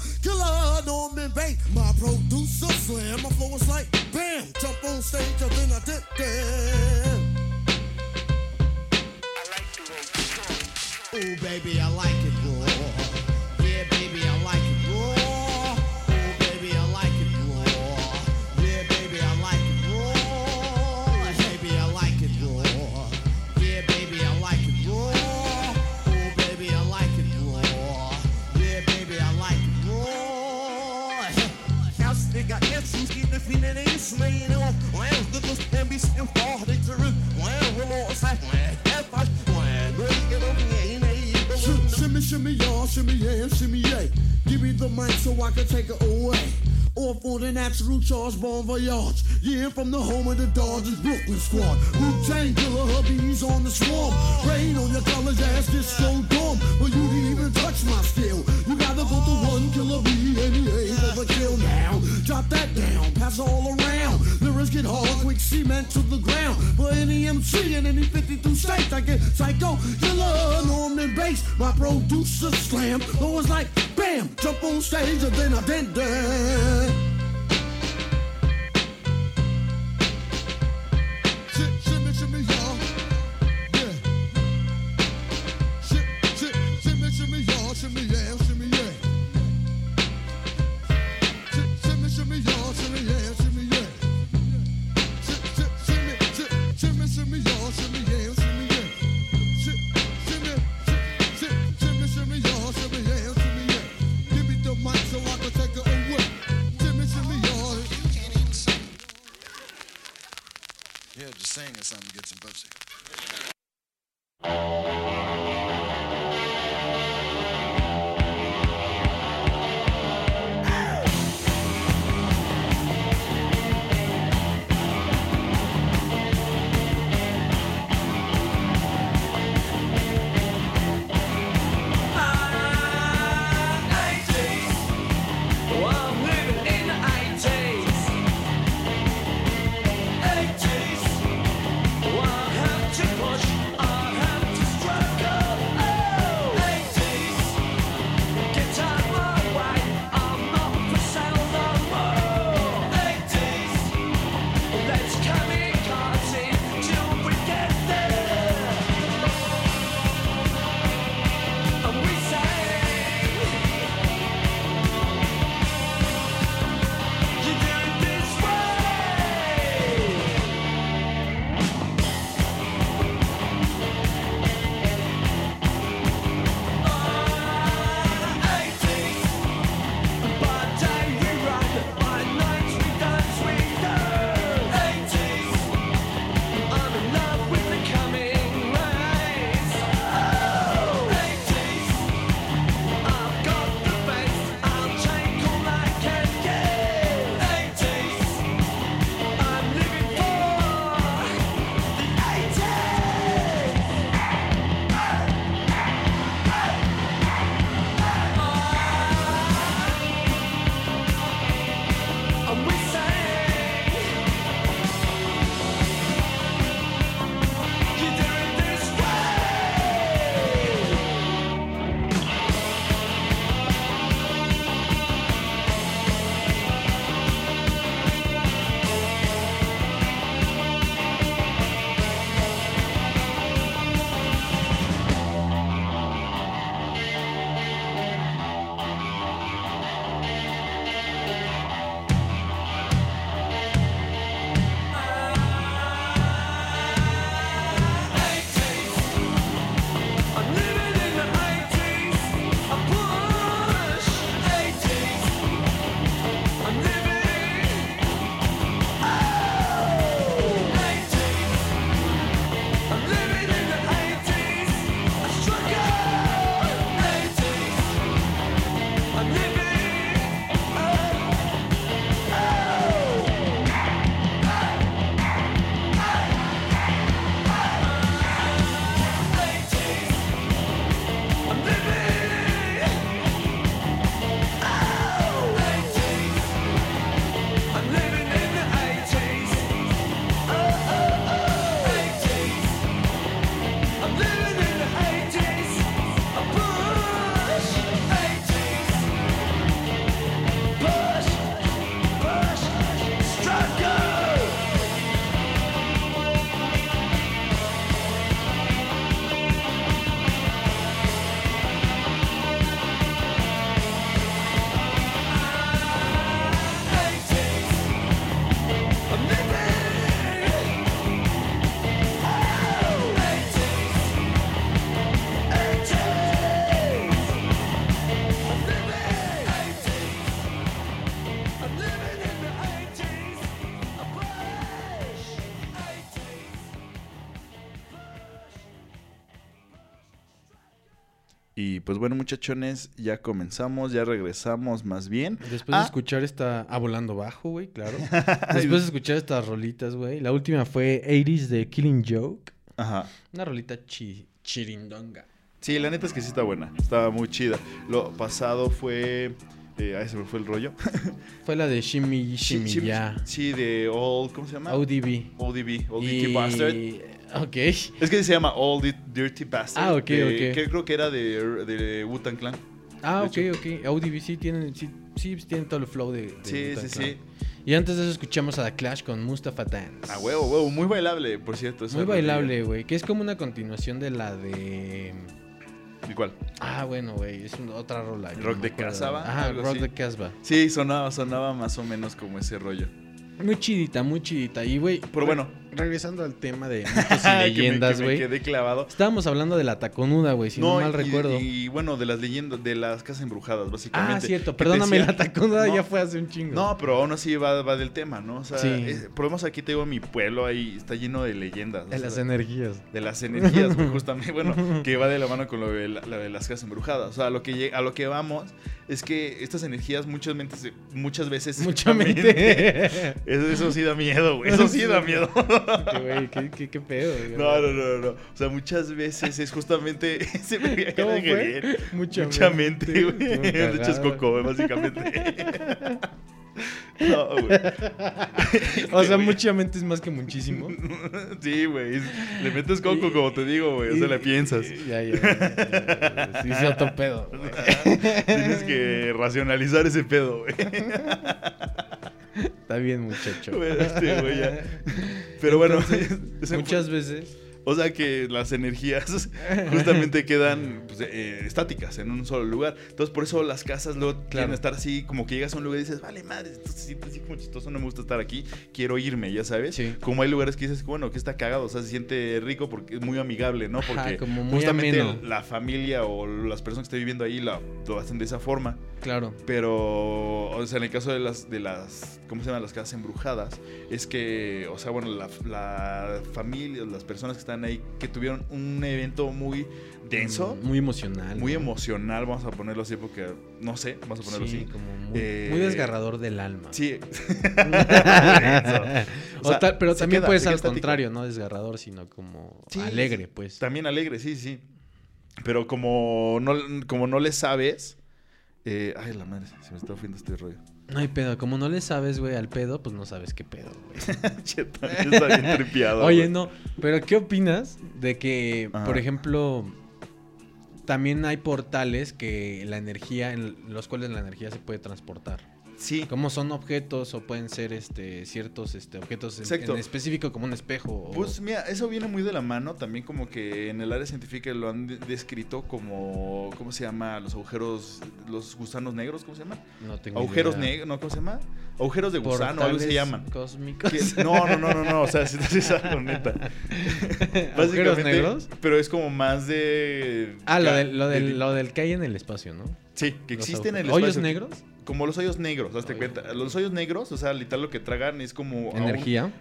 squad. Pues bueno, muchachones, ya comenzamos, ya regresamos más bien. Después Ah. de escuchar esta... Ah, volando bajo, güey, claro. Después de escuchar estas rolitas, güey. La última fue 80s de Killing Joke. Ajá. Una rolita chi- chirindonga. Sí, la neta es que sí está buena. Estaba muy chida. Lo pasado fue. Eh, ahí se me fue el rollo. Fue la de Shimmy Shimmy sí, de Old. ¿Cómo se llama? ODB. ODB. Y- Dirty Bastard. Ok. Es que se llama Old Di- Dirty Bastard. Ah, ok, de- ok. Que creo que era de, de Wu-Tang Clan. Ah, ok, ok. ODB sí tienen, sí, sí tienen todo el flow de, de Sí, sí, Clan. sí. Y antes de eso escuchamos a The Clash con Mustafa Dance. Ah, huevo, huevo. Muy bailable, por cierto. Muy bailable, güey. Que es como una continuación de la de... Igual. Ah, bueno, güey. Es una- otra rola. Rock de. Casbah, Ajá, algo Rock así. de Casbah. Sí, sonaba, sonaba más o menos como ese rollo. Muy chidita, muy chidita. Y, güey... Pero bueno. Regresando al tema de mitos y Que me- leyendas, que me güey. quedé clavado. Estábamos hablando de la taconuda, güey, si no, mal y- recuerdo. Y, bueno, de las leyendas, de las casas embrujadas, básicamente. ah, cierto. Perdóname, decía- la taconuda No, ya fue hace un chingo. No, pero aún así va, va del tema, ¿no? O sea, Sí. es- por lo menos aquí te digo, mi pueblo ahí está lleno de leyendas. De o las energías. de las energías, güey, justamente, bueno, que va de la mano con lo de, la- lo de las casas embrujadas. O sea, a lo que, a lo que vamos es que estas energías muchas, mentes- muchas veces... Mucha mente. Eso, eso sí da miedo, güey. Eso sí da miedo. Qué güey, qué, qué, qué pedo, güey. No, no, no, no. O sea, muchas veces es justamente... ese ¿Cómo fue? Mucha, Mucha mente, güey. Estuvo De hecho, es cagado. coco, básicamente. No, güey. O sea, güey. mucha mente es más que muchísimo. Sí, güey. Le metes coco, como te digo, güey. O sea, le piensas. Ya, ya. ya. Sí, otro pedo. güey. Tienes que racionalizar ese pedo, güey. Está bien, muchacho. Bueno, este, güey, ya. Pero bueno, Entonces, Muchas veces. O sea que las energías justamente quedan pues, eh, estáticas en un solo lugar. Entonces, por eso las casas luego quieren estar así, como que llegas a un lugar y dices, vale, madre, esto se siente así como chistoso, no me gusta estar aquí, quiero irme, ya sabes. Sí. Como hay lugares que dices, bueno, que está cagado, o sea, se siente rico porque es muy amigable, ¿no? Ajá, Porque como justamente ameno. la familia o las personas que están viviendo ahí lo hacen de esa forma. Claro. Pero, o sea, en el caso de las, de las, ¿cómo se llaman? Las casas embrujadas, es que, o sea, bueno, la, la familia, las personas que están ahí, que tuvieron un evento muy denso, Muy emocional. muy ¿no? emocional, vamos a ponerlo así, porque, no sé, vamos a ponerlo Sí, así. como muy, Eh, muy desgarrador del alma. Sí. O O sea, tal- pero también queda- puede se ser al contrario, no desgarrador, sino como Sí, alegre, pues. También alegre, sí, sí. Pero como no, como no le sabes, eh, ay, la madre, se me está ofendiendo este rollo. No hay pedo. Como no le sabes, güey, al pedo, pues no sabes qué pedo, güey. Che, también está bien tripeado. Oye, güey. no, pero ¿qué opinas de que, Ajá. por ejemplo, también hay portales que la energía, en los cuales la energía se puede transportar? Sí, Como son objetos o pueden ser este ciertos este, objetos en, específico como un espejo. o- Pues mira, eso viene muy de la mano, también como que en el área científica lo han de- descrito como, ¿cómo se llama? Los agujeros, los gusanos negros, ¿cómo se llama? no tengo Agujeros negros, ¿no? ¿Cómo se llama? Agujeros de gusano, algo se llaman. Cósmicos. No, no, no, no, no, o sea, sí, es algo neta. ¿Agujeros negros? Pero es como más de... Ah, lo del, lo, de- del, lo del que hay en el espacio, ¿no? Sí, que Los existen en el espacio. ¿Hoyos negros? Como los hoyos negros, hazte cuenta. Los hoyos negros, o sea, literal lo que tragan es como... un- Energía.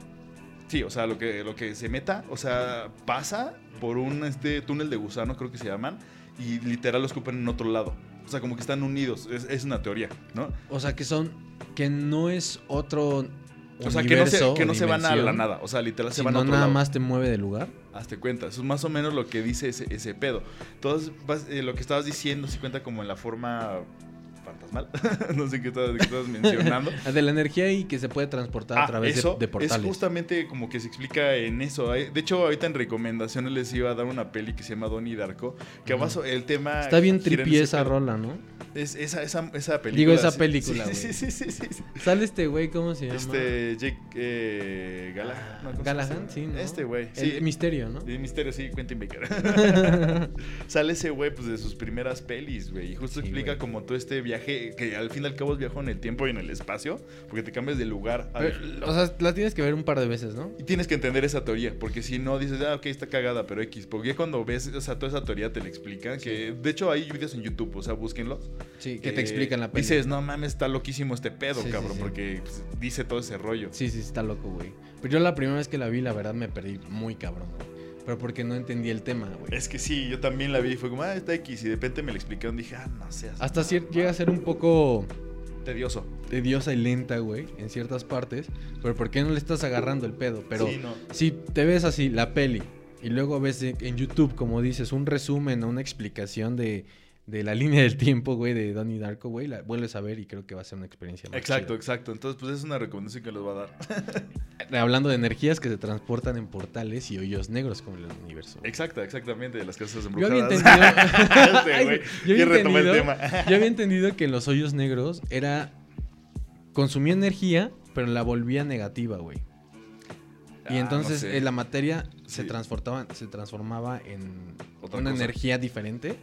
Sí, o sea, lo que, lo que se meta, o sea, pasa por un este túnel de gusano, creo que se llaman, y literal los ocupan en otro lado. O sea, como que están unidos. Es, es una teoría, ¿no? O sea, que son. Que no es otro. O sea, que no se, que no se van a la nada. O sea, literal se van a otro nada lado. más te mueve del lugar. Hazte cuenta. Eso es más o menos lo que dice ese, ese pedo. Entonces, vas- eh, lo que estabas diciendo se cuenta como en la forma fantasmal. no sé qué estabas mencionando. De la energía y que se puede transportar a Ah, través de- eso de, portales. Es justamente como que se explica en eso. De hecho, ahorita en recomendaciones les iba a dar una peli que se llama Donnie Darko. Que además el tema. Está bien trippy esa rola, ¿no? Es esa, esa, esa película. Digo, esa sí. película, Sí, sí, sí, sí, sí. Sale este güey, ¿cómo se llama? Este, Jake eh, Gallagher. ¿no? ¿Cómo se llama Gallagher, sí, ¿no? Este güey. El misterio, ¿no? Sí, misterio, sí, Quentin Baker. Sale ese güey, pues de sus primeras pelis, güey. Y justo explica güey. como todo este viaje, que al fin y al cabo es viaje en el tiempo y en el espacio, porque te cambias de lugar al Pero, o sea, la tienes que ver un par de veces, ¿no? y tienes que entender esa teoría, porque si no dices, ah, ok, está cagada, pero X. Porque cuando ves, o sea, toda esa teoría te la explican. Que de hecho hay videos en YouTube, o sea, búsquenlos. Sí, que Eh, te explican la peli. Dices, no mames, está loquísimo este pedo, Sí, cabrón, sí. porque pues, dice todo ese rollo. Sí, sí, está loco, güey. Pero yo la primera vez que la vi, la verdad, me perdí muy cabrón, güey. Pero porque no entendía el tema, güey. Es que sí, yo también la vi y fue como, ah, está X. Y de repente me la explicaron. Dije, ah, no seas Hasta llega a ser un poco tedioso. tediosa y lenta, güey, en ciertas partes. Pero ¿por qué no le estás agarrando el pedo? Pero Sí, no. si te ves así la peli y luego ves en YouTube, como dices, un resumen o una explicación de, de la línea del tiempo, güey, de Donnie Darko, güey, la vuelves a ver y creo que va a ser una experiencia más Exacto, chida. exacto. Entonces, pues es una recomendación que les voy a dar. Hablando de energías que se transportan en portales y hoyos negros como en el universo. Exacto, exactamente, de las casas Yo había embrujadas. entendido. Este, güey, yo había ¿quién retoma el entendido- tema? Yo había entendido que los hoyos negros era. consumía energía, pero la volvía negativa, güey. Y Ah, entonces no sé. eh, la materia se, transformaba, se transformaba en Otra una cosa. energía diferente.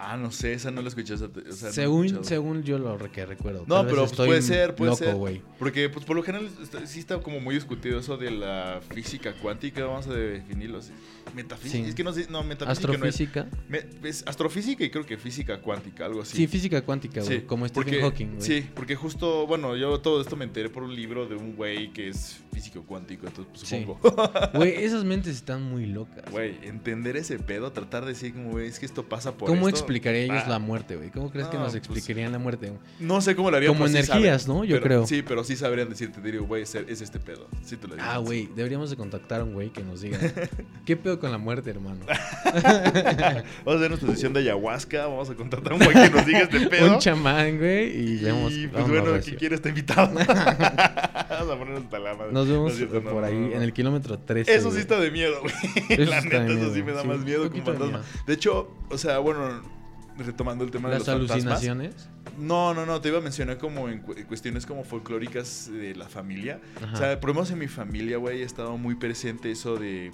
Ah, no sé, esa no la escuché. esa o sea, no según, escuchado. según yo lo que recuerdo. No, pero estoy puede ser, puede loco, ser. güey. Porque, pues, por lo general, está- sí está como muy discutido eso de la física cuántica. Vamos a definirlo así. Metafísica. Sí. Es que no sé, no, metafísica no es. Astrofísica. Me- es astrofísica y creo que física cuántica, algo así. Sí, física cuántica, güey. Sí, como Stephen porque- Hawking, güey. Sí, porque justo, bueno, yo todo esto me enteré por un libro de un güey que es físico cuántico, entonces pues, Sí. supongo. Güey, esas mentes están muy locas. Güey, entender ese pedo, tratar de decir como, güey, es que esto pasa por ¿Cómo esto. explicaría ellos Ah, la muerte, güey? ¿Cómo crees que No, nos pues, explicarían la muerte? No sé cómo lo harían. Como sí energías, saben. ¿no? Yo Pero- creo. Sí, pero sí sabrían decirte, te digo, güey, es, es este pedo. Sí te lo digo. Ah, güey, deberíamos de contactar a un güey que nos diga, ¿qué pedo con la muerte, hermano? Vamos a hacer nuestra sesión de ayahuasca, vamos a contratar a un güey que nos diga este pedo. un chamán, güey, y vemos. Y pues bueno, quien quiere está invitado. vamos a ponernos hasta la madre. Nos No vemos cierto, por no, ahí, no, en el kilómetro 13. Eso sí está de miedo, güey. Eso La neta, eso sí me da sí, más un miedo poquito de fantasma. De hecho, o sea, bueno, retomando el tema de Las los fantasmas. alucinaciones. No, no, no, te iba a mencionar como en cu- cuestiones como folclóricas de la familia. Ajá. O sea, por lo menos en mi familia, güey, ha estado muy presente eso de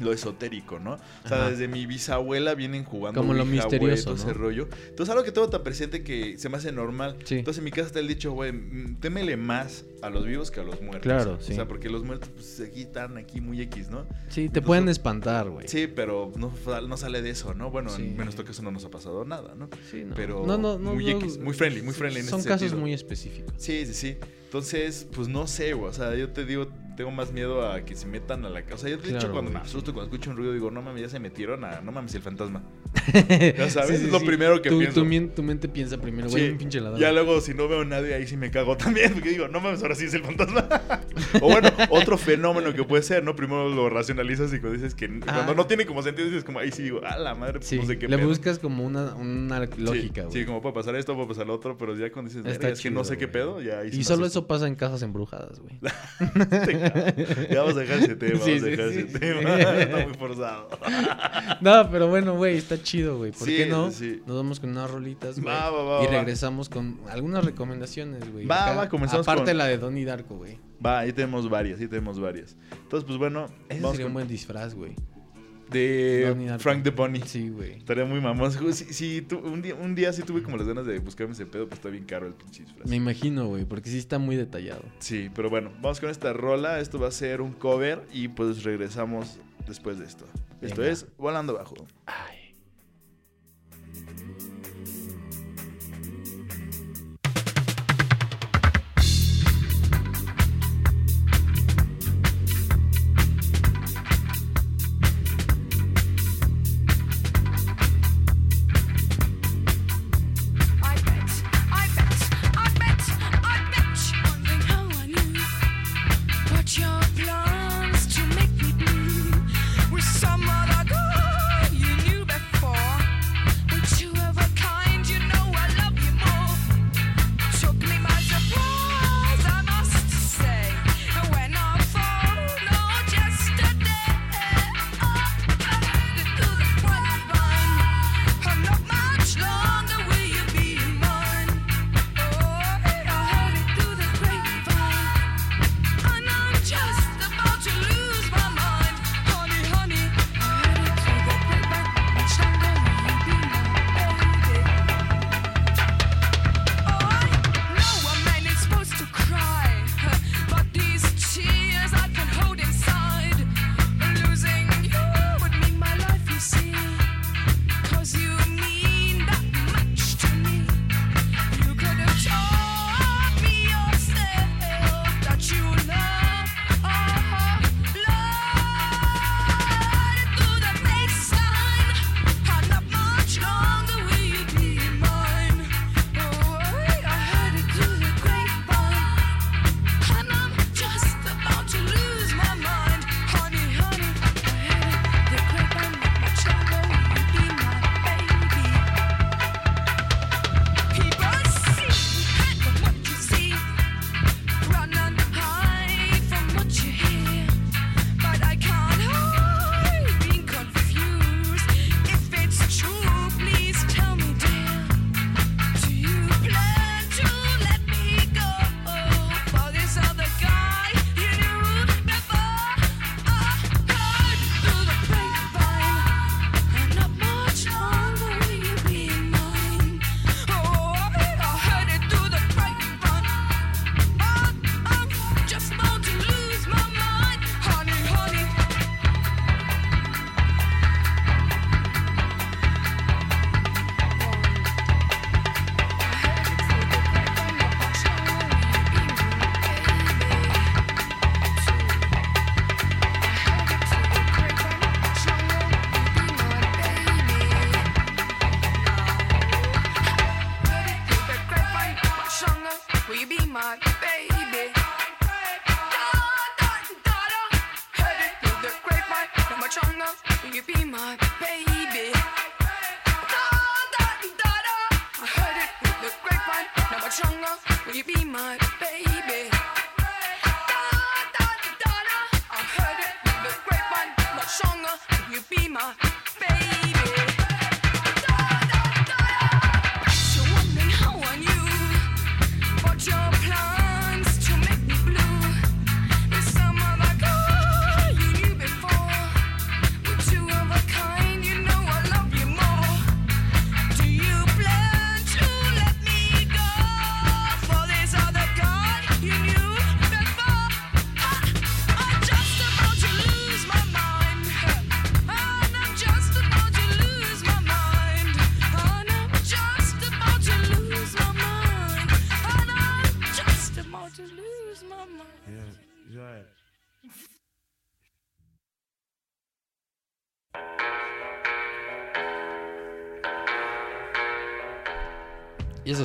lo esotérico, ¿no? O sea, Ajá. desde mi bisabuela vienen jugando Como lo misterioso, todo ese rollo. Entonces, algo que tengo tan presente que se me hace normal. Sí. Entonces, en mi casa está el dicho, güey, mm, témele más a los vivos que a los muertos. Claro, O sí. sea, porque los muertos, pues, aquí están aquí muy X, ¿no? Sí, te Entonces- pueden espantar, güey. Sí, pero no, no sale de eso, ¿no? Bueno, Sí. en nuestro caso no nos ha pasado nada, ¿no? Sí, no. Pero No, no, no, muy X, muy friendly, muy friendly en Son ese casos sentido. muy específicos. Sí, sí, sí. Entonces, pues no sé, güey. O sea, yo te digo, tengo más miedo a que se metan a la casa. O sea, yo de hecho Claro, cuando me asusto, cuando escucho un ruido, digo, no mames, ya se metieron a. No mames, el fantasma. ya sabes, es lo primero que tu, pienso. Tu, tu mente piensa primero, güey, Sí. un pinche ladrón. Ya luego, si no veo a nadie, ahí sí me cago también. Porque digo, no mames, ahora sí es el fantasma. o bueno, otro fenómeno que puede ser, ¿no? Primero lo racionalizas y cuando dices que. Cuando no tiene como sentido, dices como, ahí sí digo, ah, la madre, pues Sí, no sé qué le pedo". buscas como una, una lógica, güey. Sí, como puede pasar esto, puede pasar lo otro, pero ya cuando dices, Está "Verga, es que no sé qué pedo, ya ahí Y solo eso pasa en casas embrujadas, güey. ya vamos a dejar ese tema, vamos a dejar ese tema. Está muy forzado. No, pero bueno, güey, está chido, güey. ¿Por qué no? Nos vamos con unas rolitas, güey. Va, va, va, y regresamos con algunas recomendaciones, güey. Va, va, comenzamos Aparte la de Donnie Darko, güey. Va, ahí tenemos varias, ahí tenemos varias. Entonces, pues bueno, Ese vamos sería un buen disfraz, güey. de. Frank the Bunny. Sí, güey. Estaría muy mamón. Si tu- un, día, un día sí tuve como las ganas de buscarme ese pedo, pues está bien caro el pinche disfraz. Me imagino, güey, porque sí está muy detallado. Sí, pero bueno, vamos con esta rola. Esto va a ser un cover y pues regresamos después de esto. Esto es Volando Bajo. Ay.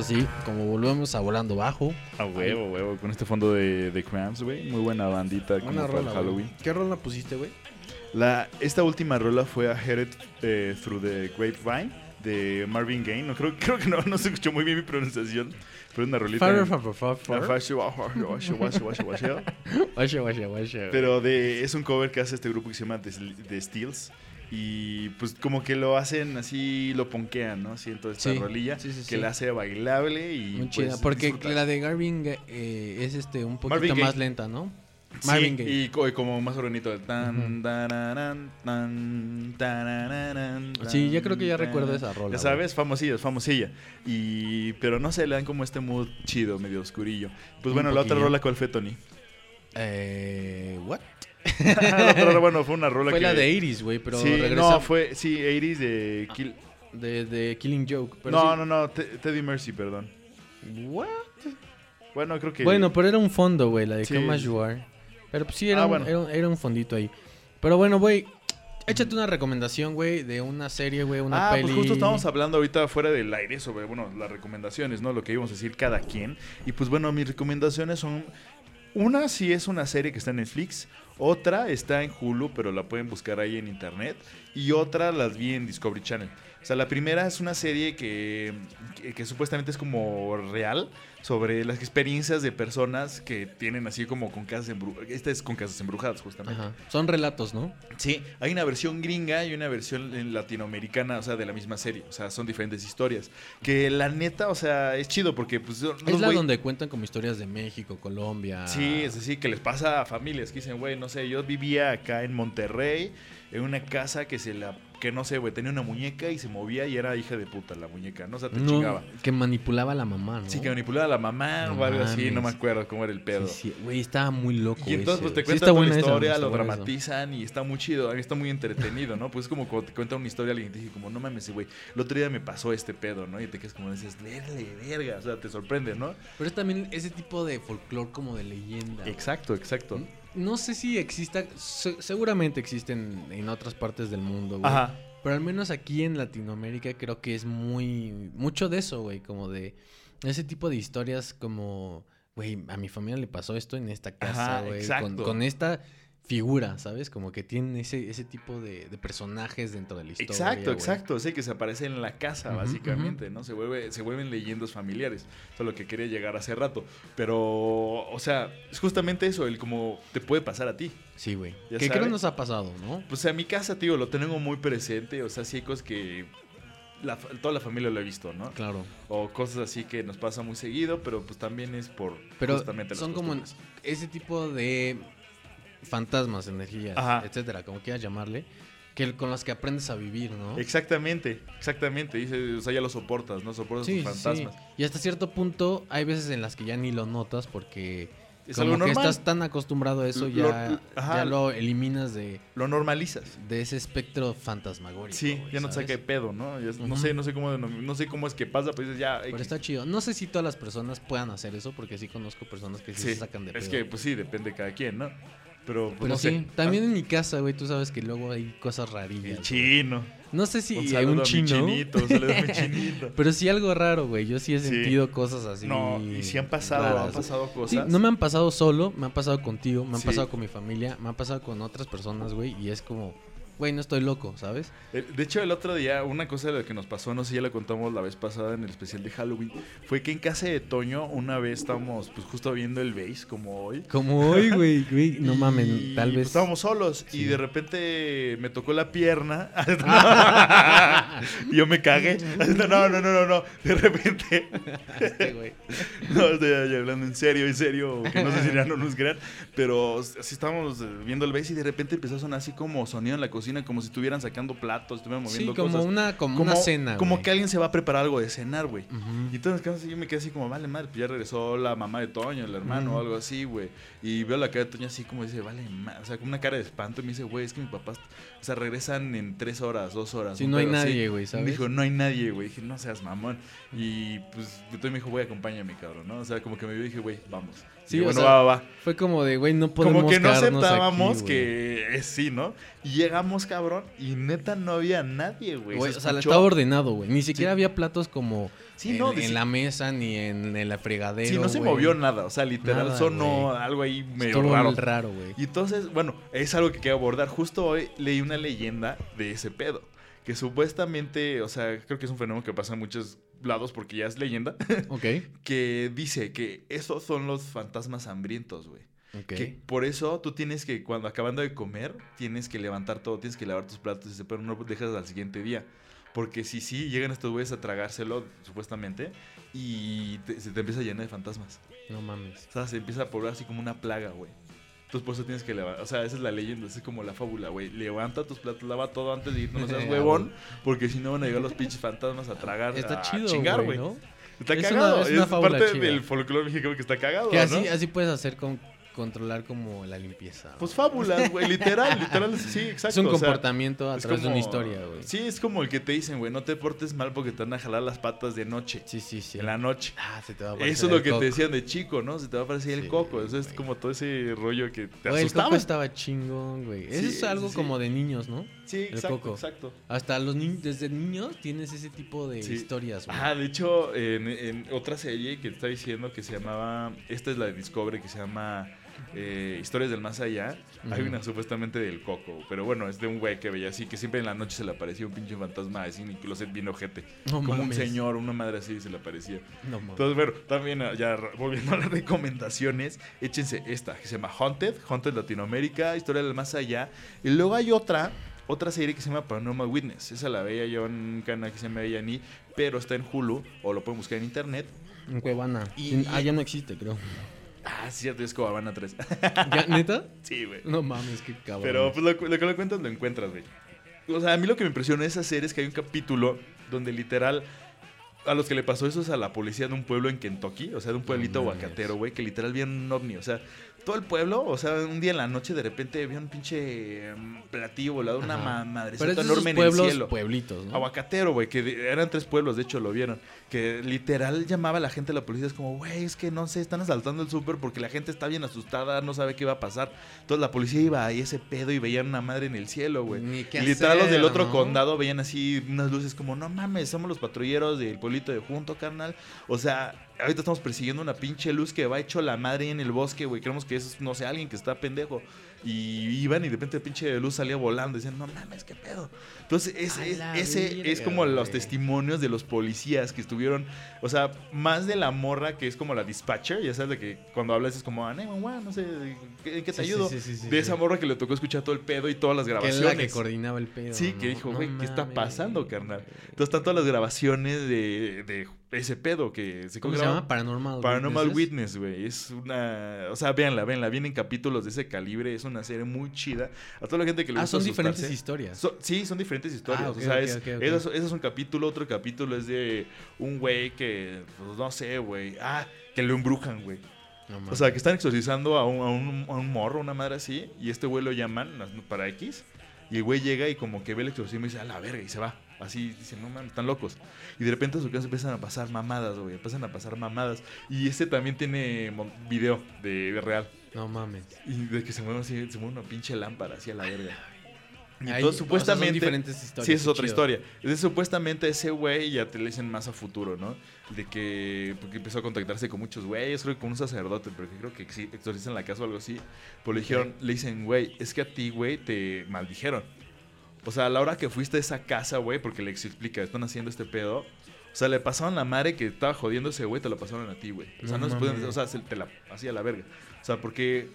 Y eso sí, como volvemos a volando bajo. A huevo, huevo, con este fondo de, de Cramps, güey. Muy buena bandita como Una para el rola, Halloween. güey. ¿Qué rola pusiste, güey? La, esta última rola fue a Headed eh, Through the Grapevine de Marvin Gaye. No, creo, creo que no, no se escuchó muy bien mi pronunciación, pero es una rolita. Pero de, es un cover que hace este grupo que se llama The, The Steels. Y pues como que lo hacen así, lo ponquean, ¿no? Así en toda esta Sí, rolilla. sí, sí, que la hace bailable y. Muy pues, chida. Porque disfrutar. la de Garvin eh, es este un poquito más lenta, ¿no? Sí, Marvin Gaye. Y, y como más bonito. Tan, Ujú. tararán, tan, Sí, ya creo que ya recuerdo esa rola, Ya sabes, famosilla, es famosilla. Y, pero no sé, le dan como este mood chido, medio oscurillo. Pues Un bueno, la otra rola, ¿cuál fue, Tony? Eh, ¿What? rola, bueno, fue una rola Fue que... la de Iris, güey, pero sí, regresa no, fue, sí, 80s de... Kill- de, de Killing Joke. pero no, sí. no, no, Te- Teddy Mercy, perdón. What? Bueno, creo que... Bueno, pero era un fondo, güey, la de Sí. Come As You Are. Pero pues, sí, era, Ah, un, bueno. era, un- era un fondito ahí. Pero bueno, güey, échate una recomendación, güey, de una serie, güey, una ah, peli. pues justo estábamos hablando ahorita fuera del aire sobre, bueno, las recomendaciones, ¿no? Lo que íbamos a decir cada quien. Y pues bueno, mis recomendaciones son... Una sí es una serie que está en Netflix, otra está en Hulu, pero la pueden buscar ahí en internet, y otra las vi en Discovery Channel. O sea, la primera es una serie que, que, que supuestamente es como real sobre las experiencias de personas que tienen así como con casas embrujadas. Esta es con casas embrujadas, justamente. Ajá. Son relatos, ¿no? Sí, hay una versión gringa y una versión latinoamericana, o sea, de la misma serie. O sea, son diferentes historias. Que la neta, o sea, es chido porque pues... es la güey- donde cuentan como historias de México, Colombia. Sí, es así, que les pasa a familias que dicen, güey, no sé, yo vivía acá en Monterrey, en una casa que se la... Que no sé, güey, tenía una muñeca y se movía y era hija de puta la muñeca, ¿no? O sea, te No, chingaba. que manipulaba a la mamá, ¿no? Sí, que manipulaba a la mamá No o algo así, no me acuerdo cómo era el pedo. Sí, sí, güey, estaba muy loco. Y entonces ese, pues te. Sí cuentan toda la esa, historia, lo dramatizan y está muy chido, a mí está muy entretenido, ¿no? Pues es como cuando te cuenta una historia alguien y te dice como, no mames, güey, el otro día me pasó este pedo, ¿no? Y te quedas como dices, verle, verga, o sea, te sorprende, ¿no? Pero es también ese tipo de folclore como de leyenda. güey. Exacto, exacto. No sé si exista, se- seguramente existen en otras partes del mundo, güey. Ajá. Pero al menos aquí en Latinoamérica creo que es muy mucho de eso, güey, como de ese tipo de historias como, güey, a mi familia le pasó esto en esta casa, Ajá, güey, con esta figura, ¿sabes? Como que tienen ese, ese tipo de, de personajes dentro de la historia. Exacto, güey. exacto. Sí, que se aparece en la casa, básicamente, ¿no? Se, vuelve, se vuelven leyendas familiares. Eso es lo que quería llegar hace rato. Pero, o sea, es justamente eso, el como te puede pasar a ti. Sí, güey. Ya Que creo sabes. nos ha pasado, ¿no? Pues a mi casa, tío, lo tengo muy presente. O sea, sí hay cosas que la toda la familia lo ha visto, ¿no? Claro. O cosas así que nos pasa muy seguido, pero pues también es por Pero justamente las son como ese tipo de fantasmas, energías, Ajá. etcétera, como quieras llamarle, que con las que aprendes a vivir, ¿no? Exactamente, exactamente. Dice, o sea, ya lo soportas, ¿no? Soportas Sí, tus fantasmas. sí. Y hasta cierto punto hay veces en las que ya ni lo notas porque Es como algo que normal. estás tan acostumbrado a eso, Lo- ya, lo- ajá. ya lo eliminas de, Lo normalizas. de ese espectro fantasmagórico. Sí, ya no te saca de pedo, ¿no? Ya- No sé, no sé cómo, denom- no sé cómo es que pasa, pero dices ya. Pero X. está chido. No sé si todas las personas puedan hacer eso, porque sí conozco personas que sí, Sí, se sacan de pedo. es que pues sí, depende de cada quien, ¿no? Pero pues Pero no sí, sé. también en mi casa, güey, tú sabes que luego hay cosas rarillas. El güey. chino. No sé si Un un chino. chinito, un saludo a mi chinito. Pero sí algo raro, güey. Yo sí he Sí. sentido cosas así. No, y si han pasado, raras. han pasado Sí, cosas. no me han pasado solo, me han pasado contigo, me han Sí. pasado con mi familia, me han pasado con otras personas, güey. Y es como, güey, no estoy loco, ¿sabes? Eh, De hecho, el otro día, una cosa de lo que nos pasó, no sé si ya la contamos la vez pasada en el especial de Halloween, fue que en casa de Toño una vez estábamos pues justo viendo el base, como hoy. Como hoy, güey, güey. No mames, tal pues, vez. estábamos solos y de repente me tocó la pierna. y yo me cagué. No, no, no, no, no. De repente. Este, güey. No, estoy hablando en serio, en serio. Que no sé si ya no nos crean. Pero así estábamos viendo el base y de repente empezó a sonar así como sonido en la cocina, como si estuvieran sacando platos, estuvieran moviendo Sí, como cosas. una, como, una cena, Como güey. que alguien se va a preparar algo de cenar, güey. Y entonces yo me quedé así como, vale madre, pues ya regresó la mamá de Toño, el hermano o algo así, güey. Y veo la cara de Toño así como dice, vale madre, o sea, con una cara de espanto y me dice, güey, es que mi papá, o sea, regresan en tres horas, dos horas. Sí, no hay pedo así". nadie, güey, ¿sabes? Me dijo, no hay nadie, güey. Dije, no seas mamón. Y pues entonces me dijo, güey, acompáñame, cabrón, ¿no? O sea, como que me vio y dije, güey, vamos. Sí, Y o bueno, sea, va, va, va. Fue como de, güey, no podemos Como que no aceptábamos aquí, que es sí, ¿no? Y llegamos, cabrón, y neta no había nadie, güey. O sea, escuchó- estaba ordenado, güey. Ni siquiera había platos como Sí, en, no, en la mesa ni en, en la fregadera. Sí, no se movió nada. O sea, literal Nada, sonó güey. algo ahí medio Estuvo raro. raro, güey. Y entonces, bueno, es algo que quiero abordar. Justo hoy leí una leyenda de ese pedo. Que supuestamente, o sea, creo que es un fenómeno que pasa en muchos lados porque ya es leyenda. Ok, que dice que esos son los fantasmas hambrientos, güey. ok. Que por eso tú tienes que, cuando acabando de comer, tienes que levantar todo, tienes que lavar tus platos y ese pero no lo dejas al siguiente día. Porque si sí, llegan estos güeyes a tragárselo, supuestamente, y te- se te empieza a llenar de fantasmas. No mames. O sea, se empieza a poblar así como una plaga, güey. Entonces por eso tienes que levantar. O sea, esa es la leyenda, esa es como la fábula, güey. Levanta tus platos, lava todo antes de irte, no seas Ah, huevón, porque si no van a llegar los pinches fantasmas a tragar. Está a chido, chingar, güey. Está Es cagado. es Es, una parte chida. del folclore mexicano que está cagado, Que ¿no? así, así puedes hacer con controlar como la limpieza. Pues fábulas, güey, literal, literal, sí, exacto. es un o sea, comportamiento a través de una historia, güey. Sí, es como el que te dicen, güey, no te portes mal porque te van a jalar las patas de noche. Sí, sí, sí. En la noche. Ah, se te va a aparecer Eso es lo el que coco. te decían de chico, ¿no? Se te va a parecer Sí, el coco. Eso es como todo ese rollo que te Güey, el asustaba. coco estaba chingón, güey. Eso Sí, es algo sí, como de niños, ¿no? Sí, el exacto, coco. exacto. Hasta los niños, desde niños tienes ese tipo de historias, güey. Ah, de hecho, en, en otra serie que te está diciendo que se llamaba, esta es la de Discovery, que se llama eh, Historias del Más Allá, hay una supuestamente del Coco, pero bueno, es de un güey que veía así, que siempre en la noche se le aparecía un pinche fantasma así, en el closet bien ojete. No como un señor, una madre así se le aparecía. No. Entonces, bueno, también ah, ya volviendo a las recomendaciones, échense esta, que se llama Haunted, Haunted Latinoamérica, Historia del Más Allá. Y luego hay otra, otra serie que se llama Paranormal Witness. Esa la veía yo en un canal que se llama A&E, pero está en Hulu, o lo pueden buscar en internet. En Cuevana. Y- ah, ya no existe, creo. Ah, cierto, es como Habana 3. ¿Ya, ¿Neta? sí, güey. No mames, qué cabrón. Pero pues lo, lo que lo cuentas lo encuentras, güey. O sea, a mí lo que me impresiona de esa serie es que hay un capítulo donde literal a los que le pasó eso es a la policía de un pueblo en Kentucky, o sea, de un pueblito aguacatero, güey, que literal vieron un ovni, o sea, todo el pueblo, o sea, un día en la noche de repente vieron un pinche mm, platillo volado, una ma madrecita enorme en el cielo. pueblitos, ¿no? Aguacatero, güey, que eran tres pueblos, de hecho lo vieron. Que literal llamaba a la gente a la policía, es como, güey, es que no sé, están asaltando el súper porque la gente está bien asustada, no sabe qué va a pasar. Entonces la policía iba ahí ese pedo y veían una madre en el cielo, güey. Y literal los del otro ¿no? condado veían así unas luces como, no mames, somos los patrulleros del pueblito de junto, carnal. O sea, ahorita estamos persiguiendo una pinche luz que va hecho la madre en el bosque, güey. Creemos que es, no sé, alguien que está pendejo. Y iban y de repente la pinche luz salía volando. Decían, no mames, qué pedo. Entonces, es- ese es como los testimonios de los policías que estuvieron. O sea, más de la morra que es como la dispatcher. Ya sabes de que cuando hablas es como, ah, 911, no sé, ¿en qué, te Sí, ayudo? sí, sí, sí, de esa morra que le tocó escuchar todo el pedo y todas las Que es grabaciones. la que coordinaba el pedo. Sí, ¿no? que dijo, No güey, ¿qué está pasando, carnal? Entonces están todas las grabaciones de, de ese pedo que se ¿Cómo se llama? Paranormal Paranormal. Witness, güey. Es una. O sea, véanla, véanla. Vienen capítulos de ese calibre. Es una serie muy chida. A toda la gente que le Ah, gusta son diferentes asustarse. historias. So- sí, son diferentes historias. Ah, ok, o sea, es. Ese, es, ese es un capítulo. Otro capítulo es de un güey que. Pues no sé, güey. Ah, que lo embrujan, güey. No O sea, que están exorcizando a un, a un, a un morro, una madre así. Y este güey lo llaman para X. Y el güey llega y como que ve el exorcismo y dice, a la verga, y se va. Así, dice, no mames, están locos. Y de repente a su casa empiezan a pasar mamadas, güey. Empiezan a pasar mamadas. Y este también tiene video de, de real. No mames. Y de que se mueve así, se mueve una pinche lámpara así a la verga. Y Ahí, entonces o sea, son supuestamente. diferentes historias, Sí, es otra chido. historia. Entonces, supuestamente ese güey ya te le dicen más a futuro, ¿no? De que porque empezó a contactarse con muchos güeyes, creo que con un sacerdote, pero que creo que exorcizan la casa o algo así. Pues le dijeron, le dicen, güey, es que a ti, güey, te maldijeron. O sea, a la hora que fuiste a esa casa, güey, porque le explica, están haciendo este pedo. O sea, le pasaron la madre que estaba jodiendo ese güey, te la pasaron a ti, güey. O sea, No no, se pueden, o sea, se- te la hacía la verga. O sea, porque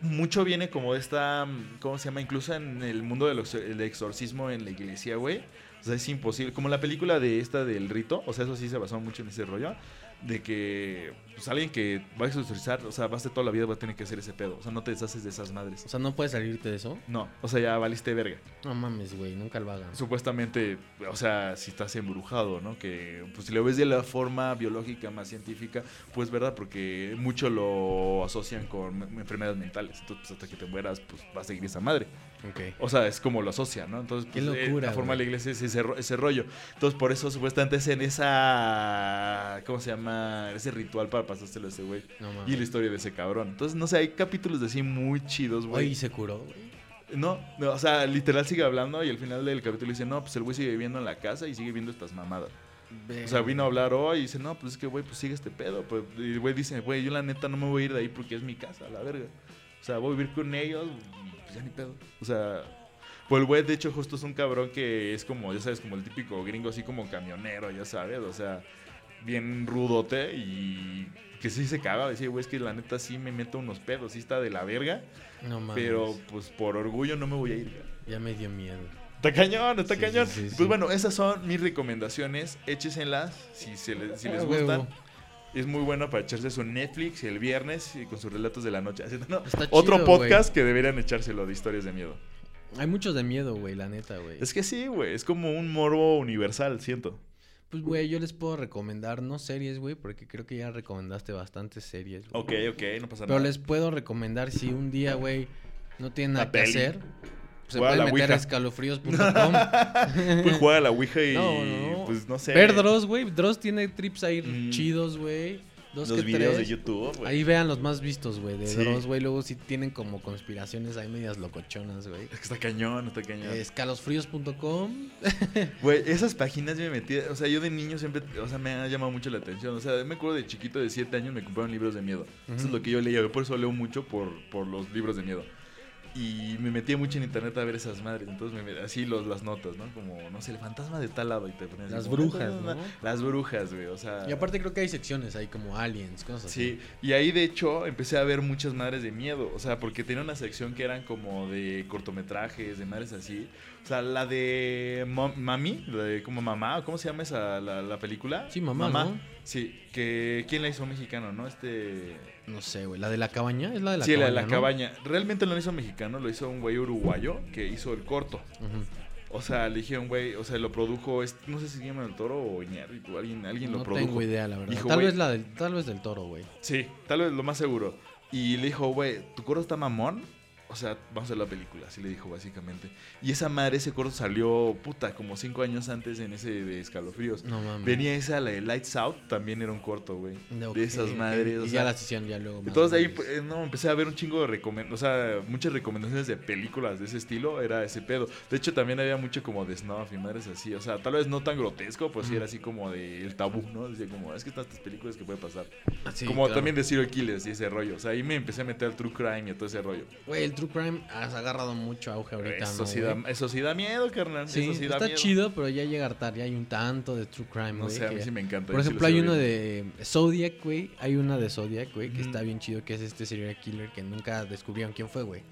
mucho viene como de esta, ¿cómo se llama? Incluso en el mundo del exor- el exorcismo en la iglesia, güey. O sea, es imposible. Como la película de esta del rito, o sea, eso sí se basó mucho en ese rollo. De que, pues alguien que va a exorcizar, o sea, va a hacer toda la vida, va a tener que hacer ese pedo. O sea, no te deshaces de esas madres. O sea, no puedes salirte de eso. No, o sea, ya valiste verga. No mames, güey, nunca lo hagan. Supuestamente, o sea, si estás embrujado, ¿no? Que, pues si lo ves de la forma biológica más científica, pues verdad, porque mucho lo asocian con enfermedades mentales. Entonces, pues, hasta que te mueras, pues va a seguir esa madre. Ok. O sea, es como lo asocian, ¿no? Entonces, Qué pues, eh, locura, la forma de la iglesia es ese, ese rollo. Entonces, por eso supuestamente es en esa. ¿Cómo se llama? Ese ritual para pasárselo a ese güey. No. Y la historia de ese cabrón. Entonces, no sé, hay capítulos de así muy chidos, güey. Oye, ¿y se curó, güey. No, no, o sea, literal sigue hablando y al final del capítulo dice, no, pues el güey sigue viviendo en la casa y sigue viendo estas mamadas. O sea, vino a hablar hoy y dice, no, pues es que, güey, pues sigue este pedo. Pues, y el güey dice, güey, yo la neta no me voy a ir de ahí porque es mi casa, la verga. O sea, voy a vivir con ellos, pues ya ni pedo. O sea, pues el güey, de hecho, justo es un cabrón que es como, ya sabes, como el típico gringo, así como camionero, ya sabes. O sea, bien rudote y que sí se caga. Decía, güey, es que la neta sí me meto unos pedos, sí está de la verga. No mames. Pero, pues por orgullo no me voy a ir. güey. Ya me dio miedo. Está cañón, está Sí, cañón. sí, sí, pues bueno, esas son mis recomendaciones. Échesenlas si, se les, si les Ah, gustan. huevo. Es muy bueno para echarse su Netflix el viernes y con sus relatos de la noche. Así, no, Está otro chido, podcast que deberían echárselo de historias de miedo. Hay muchos de miedo, güey, la neta, güey. Es que sí, güey. Es como un morbo universal, siento. Pues, güey, yo les puedo recomendar, no series, güey, porque creo que ya recomendaste bastantes series. güey. Ok, ok, no pasa Pero nada. les puedo recomendar si un día, güey, no tienen nada La que peli. hacer. Se Juega a pueden la meter a escalofríos.com. Pues juega a la Ouija y No, no. pues no sé. Ver Dross, güey. Dross tiene trips ahí Mm. chidos, güey. Dos los que videos tres. de YouTube, güey. Ahí vean los más vistos, güey, de Sí. Dross, güey. Luego sí tienen como conspiraciones ahí medias locochonas, güey. Es que está cañón, está cañón. Escalofríos.com. Güey, esas páginas yo me metí, o sea, yo de niño siempre, o sea, me ha llamado mucho la atención. O sea, me acuerdo de chiquito de 7 años me compraron libros de miedo. Eso es lo que yo leía, yo por eso leo mucho por, por los libros de miedo. Y me metía mucho en internet a ver esas madres. Entonces, me, así los, las notas, ¿no? Como, no sé, el fantasma de tal lado. Y te ponías Las brujas, ¿no? Las brujas, güey, o sea. Y aparte creo que hay secciones ahí como aliens, cosas así. Sí, y ahí de hecho empecé a ver muchas madres de miedo, o sea, porque tenía una sección que eran como de cortometrajes, de madres así. O sea, la de Mami, la de como mamá, ¿cómo se llama esa la, la película? Sí, Mamá, ¿no? Sí, que ¿quién la hizo mexicano, no? Este No sé, güey. ¿La de la cabaña? ¿Es la de la Sí, la cabaña? de la ¿no? cabaña. Realmente no lo hizo mexicano, lo hizo un güey uruguayo que hizo el corto. Ujú. O sea, le dijeron, güey, o sea, lo produjo, no sé si se llama el toro o Iñárritu, alguien, alguien No lo produjo. tengo idea, la verdad. Dijo, tal vez la del, tal vez del toro, güey. Sí, tal vez lo más seguro. Y le dijo, güey, ¿tu corto está mamón? O sea, vamos a ver la película, así le dijo básicamente. Y esa madre, ese corto salió, puta, como cinco años antes en ese de Escalofríos. No mames. Venía esa, la de Lights Out, también era un corto, güey. De, ok, de esas madres. o Y sea, ya las hicieron ya luego. entonces ahí, pues, no, empecé a ver un chingo de recomendaciones, o sea, muchas recomendaciones de películas de ese estilo, era ese pedo. De hecho, también había mucho como de snuff y madres así, o sea, tal vez no tan grotesco, pues sí era así como de el tabú, ¿no? Decía como, es que están estas películas que puede pasar. Ah, sí, como claro. también de serial killers y ese rollo, o sea, ahí me empecé a meter al true crime y todo ese rollo. Güey, el true crime has agarrado mucho auge ahorita, Eso, ¿no, sí da, eso sí da miedo, carnal. Sí, eso sí da está miedo. chido, pero ya llega tarde. Ya hay un tanto de true crime, No güey. sé, a mí sí me encanta. Por sí ejemplo, lo hay uno de Zodiac, güey. Hay una de Zodiac, güey, que está bien chido, que es este serial killer que nunca descubrieron quién fue, güey.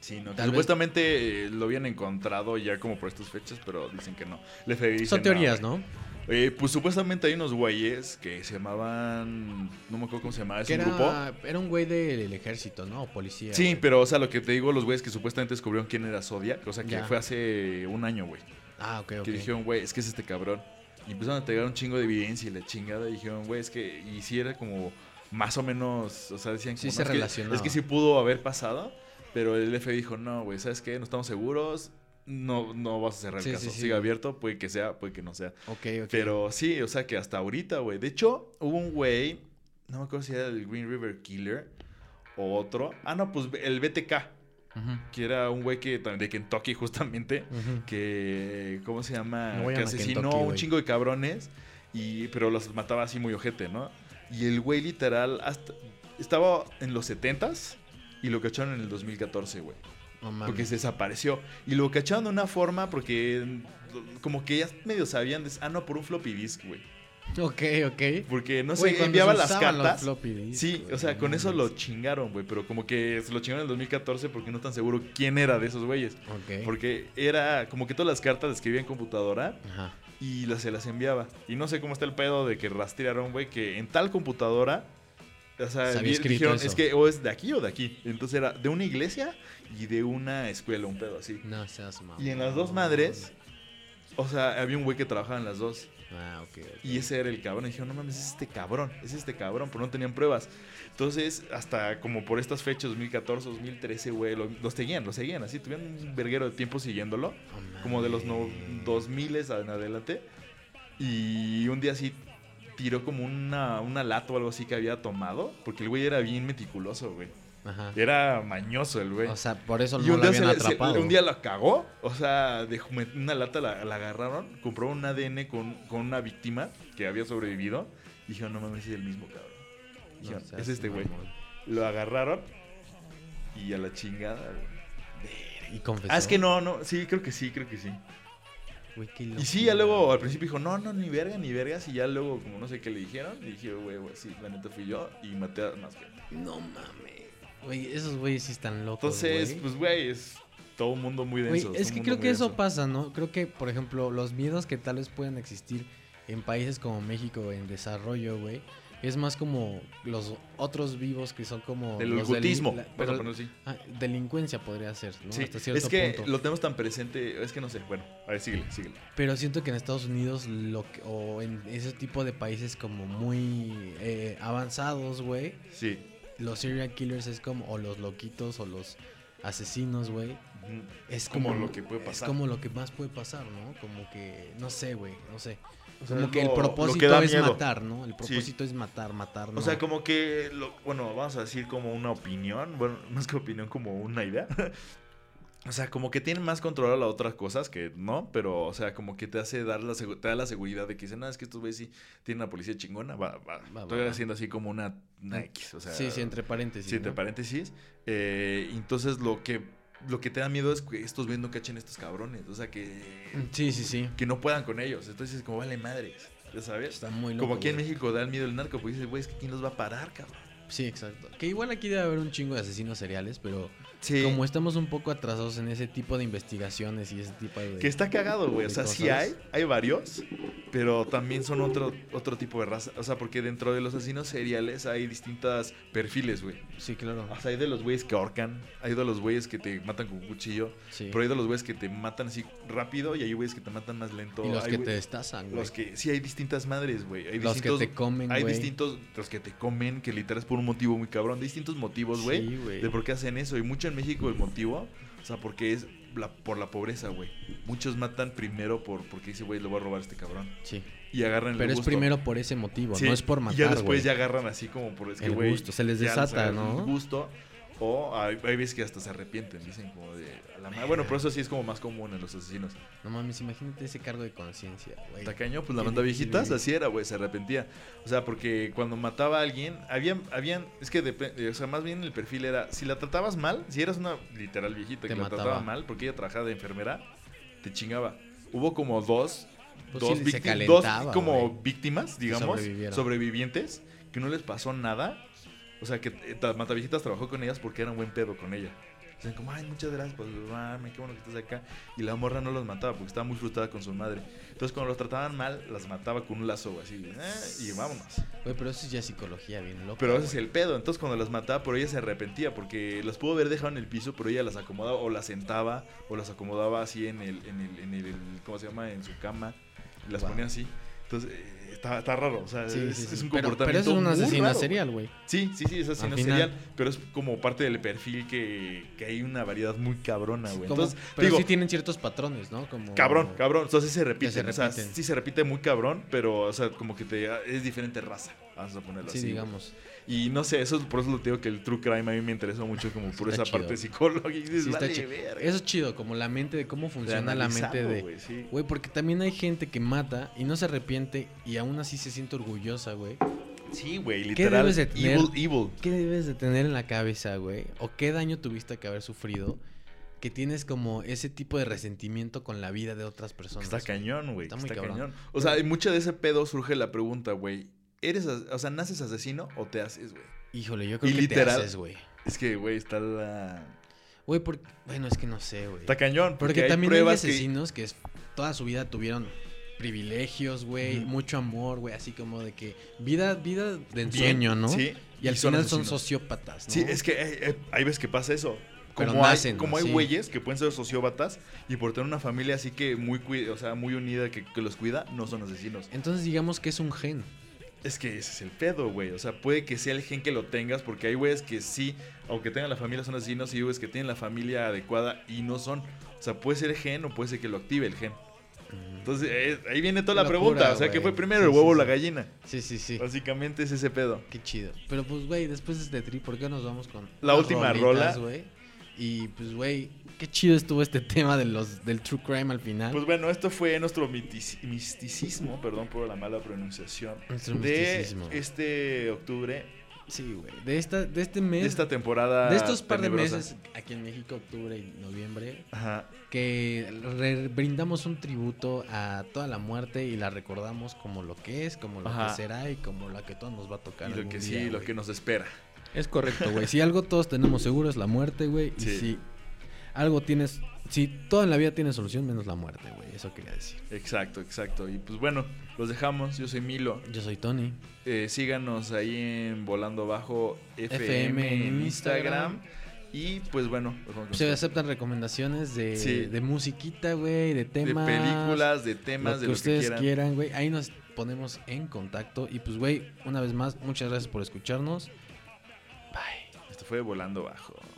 Sí, no, que supuestamente eh, lo habían encontrado ya como por estas fechas, pero dicen que no. Dice, Son teorías, güey". ¿no? Eh, pues supuestamente hay unos güeyes que se llamaban. No me acuerdo cómo se llamaba. Es Que un era, grupo. era un güey del ejército, ¿no? O policía. Sí, güey. pero o sea, lo que te digo, los güeyes que supuestamente descubrieron quién era Zodiac. O sea, que Ya. fue hace un año, güey. Ah, ok, ok. Que dijeron, güey, es que es este cabrón. Y empezaron a pegar un chingo de evidencia y la chingada. Y dijeron, güey, es que. Y si era como. Más o menos. O sea, decían Sí como, se "No, es que- relacionaba". Es que sí pudo haber pasado. Pero el F dijo, no, güey, ¿sabes qué? No estamos seguros. No, no vas a cerrar Sí, el caso. sí. Sigue abierto, puede que sea, puede que no sea. Ok, ok. Pero sí, o sea que hasta ahorita, güey. De hecho, hubo un güey, no me acuerdo si era el Green River Killer o otro. Ah, no, pues el BTK, que era un güey que de Kentucky justamente, que ¿cómo se llama? No que asesinó Kentucky, a un chingo de cabrones y pero los mataba así muy ojete, ¿no? Y el güey literal hasta estaba en los 70s y lo cacharon en el 2014, güey. No mames. Porque se desapareció. Y lo cacharon de una forma porque como que ya medio sabían de... Ah, no, por un floppy disk, güey. Ok, ok. Porque no sé, enviaba se las cartas. floppy disk, Sí, o sea, no con eso lo chingaron, güey. Pero como que se lo chingaron en el 2014 porque no están seguro quién era de esos güeyes. Ok. Porque era como que todas las cartas las escribía en computadora Ajá. y las, se las enviaba. Y no sé cómo está el pedo de que rastrearon, güey, que en tal computadora. O sea, escrito dijeron, eso. es que o es de aquí o de aquí. Entonces era de una iglesia y de una escuela, un pedo así. No seas mamón. Y en las dos madres, o sea, había un güey que trabajaba en las dos. Ah, ok. ok. Y ese era el cabrón. Y dijeron, no mames, es este cabrón, es este cabrón, pero no tenían pruebas. Entonces, hasta como por estas fechas, 2014, 2013, güey, lo- los seguían, los seguían, así, tuvieron un verguero de tiempo siguiéndolo, como de los no, mames. 2000 en adelante. Y un día así tiró como una, una lata o algo así que había tomado, porque el güey era bien meticuloso, güey. Ajá. Era mañoso el güey. O sea, por eso Y no lo habían se atrapado. un día la cagó, o sea, dejó una lata la, la agarraron, compró un ADN con, con una víctima que había sobrevivido y dijeron, no mames, es el mismo cabrón. No Dijeron, es este güey. Lo agarraron y a la chingada. güey. Y confesó. Ah, es que no, no, sí, creo que sí, creo que sí. Güey, qué Y sí, ya luego al principio dijo, no, no, ni verga, ni vergas. Y ya luego, como no sé qué le dijeron, y dije, güey, güey, sí, la neta fui yo y maté a más gente. No mames. Güey, esos güeyes sí están locos. Entonces, güey. pues, güey, es todo un mundo muy Güey, denso. es que creo que eso pasa, ¿no? Creo que, por ejemplo, los miedos que tal vez puedan existir en países como México en desarrollo, güey, es más como los otros vivos que son como... Del delin- ocultismo, así. ah, delincuencia podría ser, ¿no? Sí, Hasta cierto es que punto. lo tenemos tan presente, es que no sé, bueno, a ver, síguele, síguele. Pero siento que en Estados Unidos lo que- o en ese tipo de países como muy eh, avanzados, güey, Sí. los serial killers es como, o los loquitos o los asesinos, güey, es Como como, lo que puede pasar. Es como lo que más puede pasar, ¿no? Como que, no sé, güey, no sé. O sea, como es que lo- el lo propósito que es miedo. matar, ¿no? El Sí. propósito es matar, matar, ¿no? O sea, como que, lo- bueno, vamos a decir como una opinión, bueno, más que opinión, como una idea. O sea, como que tienen más control a las otras cosas que no, pero, o sea, como que te hace dar la, te da la seguridad de que dicen, no, es que estos güeyes sí tienen una policía chingona, va, va. Va, Estoy va, va. haciendo así como una, una X, o sea. sí, sí, entre paréntesis. Sí, entre ¿no? paréntesis. Eh, entonces, lo que, lo que te da miedo es que estos güeyes no cachen a estos cabrones, o sea, que, Sí, sí, sí. que no puedan con ellos. Entonces, como vale madres, ya sabes. Está muy loco. Como aquí en güey. México da el miedo el narco, porque dices, güey, es que quién los va a parar, cabrón. Sí, exacto. Que igual aquí debe haber un chingo de asesinos seriales, pero Sí. como estamos un poco atrasados en ese tipo de investigaciones y ese tipo de... Que está cagado, güey. O sea, sí hay, hay varios, pero también son otro, otro tipo de raza. O sea, porque dentro de los asesinos seriales hay distintas perfiles, güey. Sí, claro. O sea, hay de los güeyes que ahorcan, hay de los güeyes que te matan con cuchillo, Sí. pero hay de los güeyes que te matan así rápido y hay güeyes que te matan más lento. Y los Hay que güey- te destazan, güey. Los que, sí, hay distintas madres, güey. Hay Los que distintos, te comen, Hay güey. distintos, los que te comen, que literal es por un motivo muy cabrón. Distintos motivos, güey. Sí, güey. de por qué hacen eso. Y mucho en México el motivo, o sea, porque es la, por la pobreza, güey. Muchos matan primero por porque dice, güey, le voy a robar a este cabrón. Sí. Y agarran el Pero es primero por ese motivo, Sí, no es por y matar, ya después ya agarran así como por es que, El güey, gusto, se les ya desata, agarran ¿no? el gusto. O hay, hay veces que hasta se arrepienten, dicen como de la madre. Bueno, pero eso sí es como más común en los asesinos. No mames, imagínate ese cargo de conciencia, güey. Tacaño, pues la banda viejitas así era, güey, se arrepentía. O sea, porque cuando mataba a alguien, habían, habían, es que depende, o sea, más bien el perfil era, si la tratabas mal, si eras una literal viejita que la trataba mal, porque ella trabajaba de enfermera, te chingaba. Hubo como dos, Pues dos, sí, se vícti- calentaba, dos como víctimas, digamos, sobrevivientes, que no les pasó nada. O sea, que eh, ta- Mataviejitas trabajó con ellas porque era un buen pedo con ella. Dicen como, ay, muchas gracias por ayudarme, qué bueno que estás acá. Y la morra no los mataba porque estaba muy frustrada con su madre. Entonces, cuando los trataban mal, las mataba con un lazo así, eh, y vámonos. Güey, pero eso es ya psicología bien loca. Pero ese es el pedo. Entonces, cuando las mataba, pero ella se arrepentía porque las pudo haber dejado en el piso, pero ella las acomodaba o las sentaba o las acomodaba así en el, en el, en el, ¿cómo se llama? En su cama. Las Wow. ponía así. Entonces, eh, está, está raro. O sea, Sí, es, sí, sí. es un comportamiento pero eso es un asesino raro, serial, güey. Sí, sí, sí, es asesino serial. Pero es como parte del perfil que, que hay una variedad muy cabrona, güey. Entonces, pero digo, sí tienen ciertos patrones, ¿no? Como... cabrón, cabrón. Entonces sí se repite. se O sea, repiten. sí se repite muy cabrón, pero, o sea, como que te es diferente raza. Vamos a ponerlo Sí, así. güey. digamos. Y no sé, eso es por eso lo digo que el true crime a mí me interesó mucho como por Está esa chido. parte psicológica. Y dices, Sí, está vale, verga. Eso es chido, como la mente de cómo funciona la mente de... güey, sí. Porque también hay gente que mata y no se arrepiente y aún así se siente orgullosa, güey. Sí, güey, ¿Qué literal. debes de tener? Evil, evil. ¿Qué debes de tener en la cabeza, güey? ¿O qué daño tuviste que haber sufrido que tienes como ese tipo de resentimiento con la vida de otras personas? Está cañón, güey. Está Está, muy cabrón. cañón. O sea, en mucho de ese pedo surge la pregunta, güey. ¿Eres, o sea, naces asesino o te haces, güey? Híjole, yo creo Y que literal- te haces, güey. Es que, güey, está la... Güey, porque... Bueno, es que no sé, güey. Está cañón. Porque, Porque hay también hay que... asesinos que... es- toda su vida tuvieron privilegios, güey, mucho amor, güey, así como de que vida vida de Bien, ensueño, ¿no? Sí. Y al son final son asesinos. sociópatas, ¿no? Sí, es que eh, eh, hay veces que pasa eso. Pero como hay, nacen, como hay güeyes que pueden ser sociópatas y por tener una familia así que muy, o sea, muy unida que, que los cuida, no son asesinos. Entonces digamos que es un gen. Es que ese es el pedo, güey. O sea, puede que sea el gen que lo tengas, porque hay güeyes que sí, aunque tengan la familia, son asesinos, y hay güeyes que tienen la familia adecuada y no son. O sea, puede ser gen o puede ser que lo active el gen. Entonces, eh, ahí viene toda la Locura, pregunta. O sea, ¿qué fue primero, Sí, el huevo sí, o la gallina? Sí, sí, sí. Básicamente es ese pedo. Qué chido. Pero pues, güey, después de este trip, ¿por qué nos vamos con La última rola? güey? Y pues, güey, qué chido estuvo este tema de los, del true crime al final. Pues bueno, esto fue nuestro misticismo, perdón por la mala pronunciación, Nuestro de misticismo. este octubre, sí, güey. De, esta, de este mes, de esta temporada. de estos par de meses aquí en México, octubre y noviembre, Ajá. que re- brindamos un tributo a toda la muerte y la recordamos como lo que es, como lo Ajá. que será y como la que todo nos va a tocar. Y lo que sí, lo que nos espera. Es correcto, güey. Si algo todos tenemos seguro es la muerte, güey. Y si algo tienes, si todo en la vida tiene solución menos la muerte, güey. Eso quería decir. Exacto, exacto. Y pues bueno, los dejamos. Yo soy Milo. Yo soy Tony. Eh, síganos ahí en Volando Bajo FM, FM en Instagram. Instagram. Y pues bueno, Se aceptan recomendaciones de, Sí. de musiquita, güey, de de temas. películas, de temas, que de lo ustedes que quieran. quieran, güey. Ahí nos ponemos en contacto. Y pues, güey, una vez más, muchas gracias por escucharnos. Fue Volando Bajo.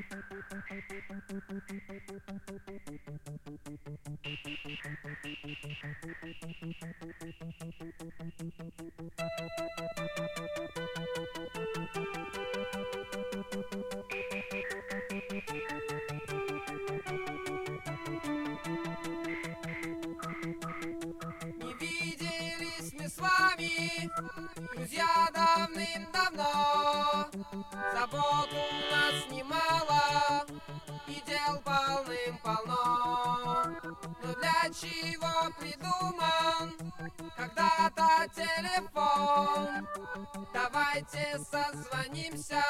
Не виделись мы с вами, друзья, давным-давно. Чего придуман когда-то телефон? Давайте созвонимся,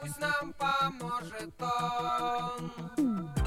пусть нам поможет он.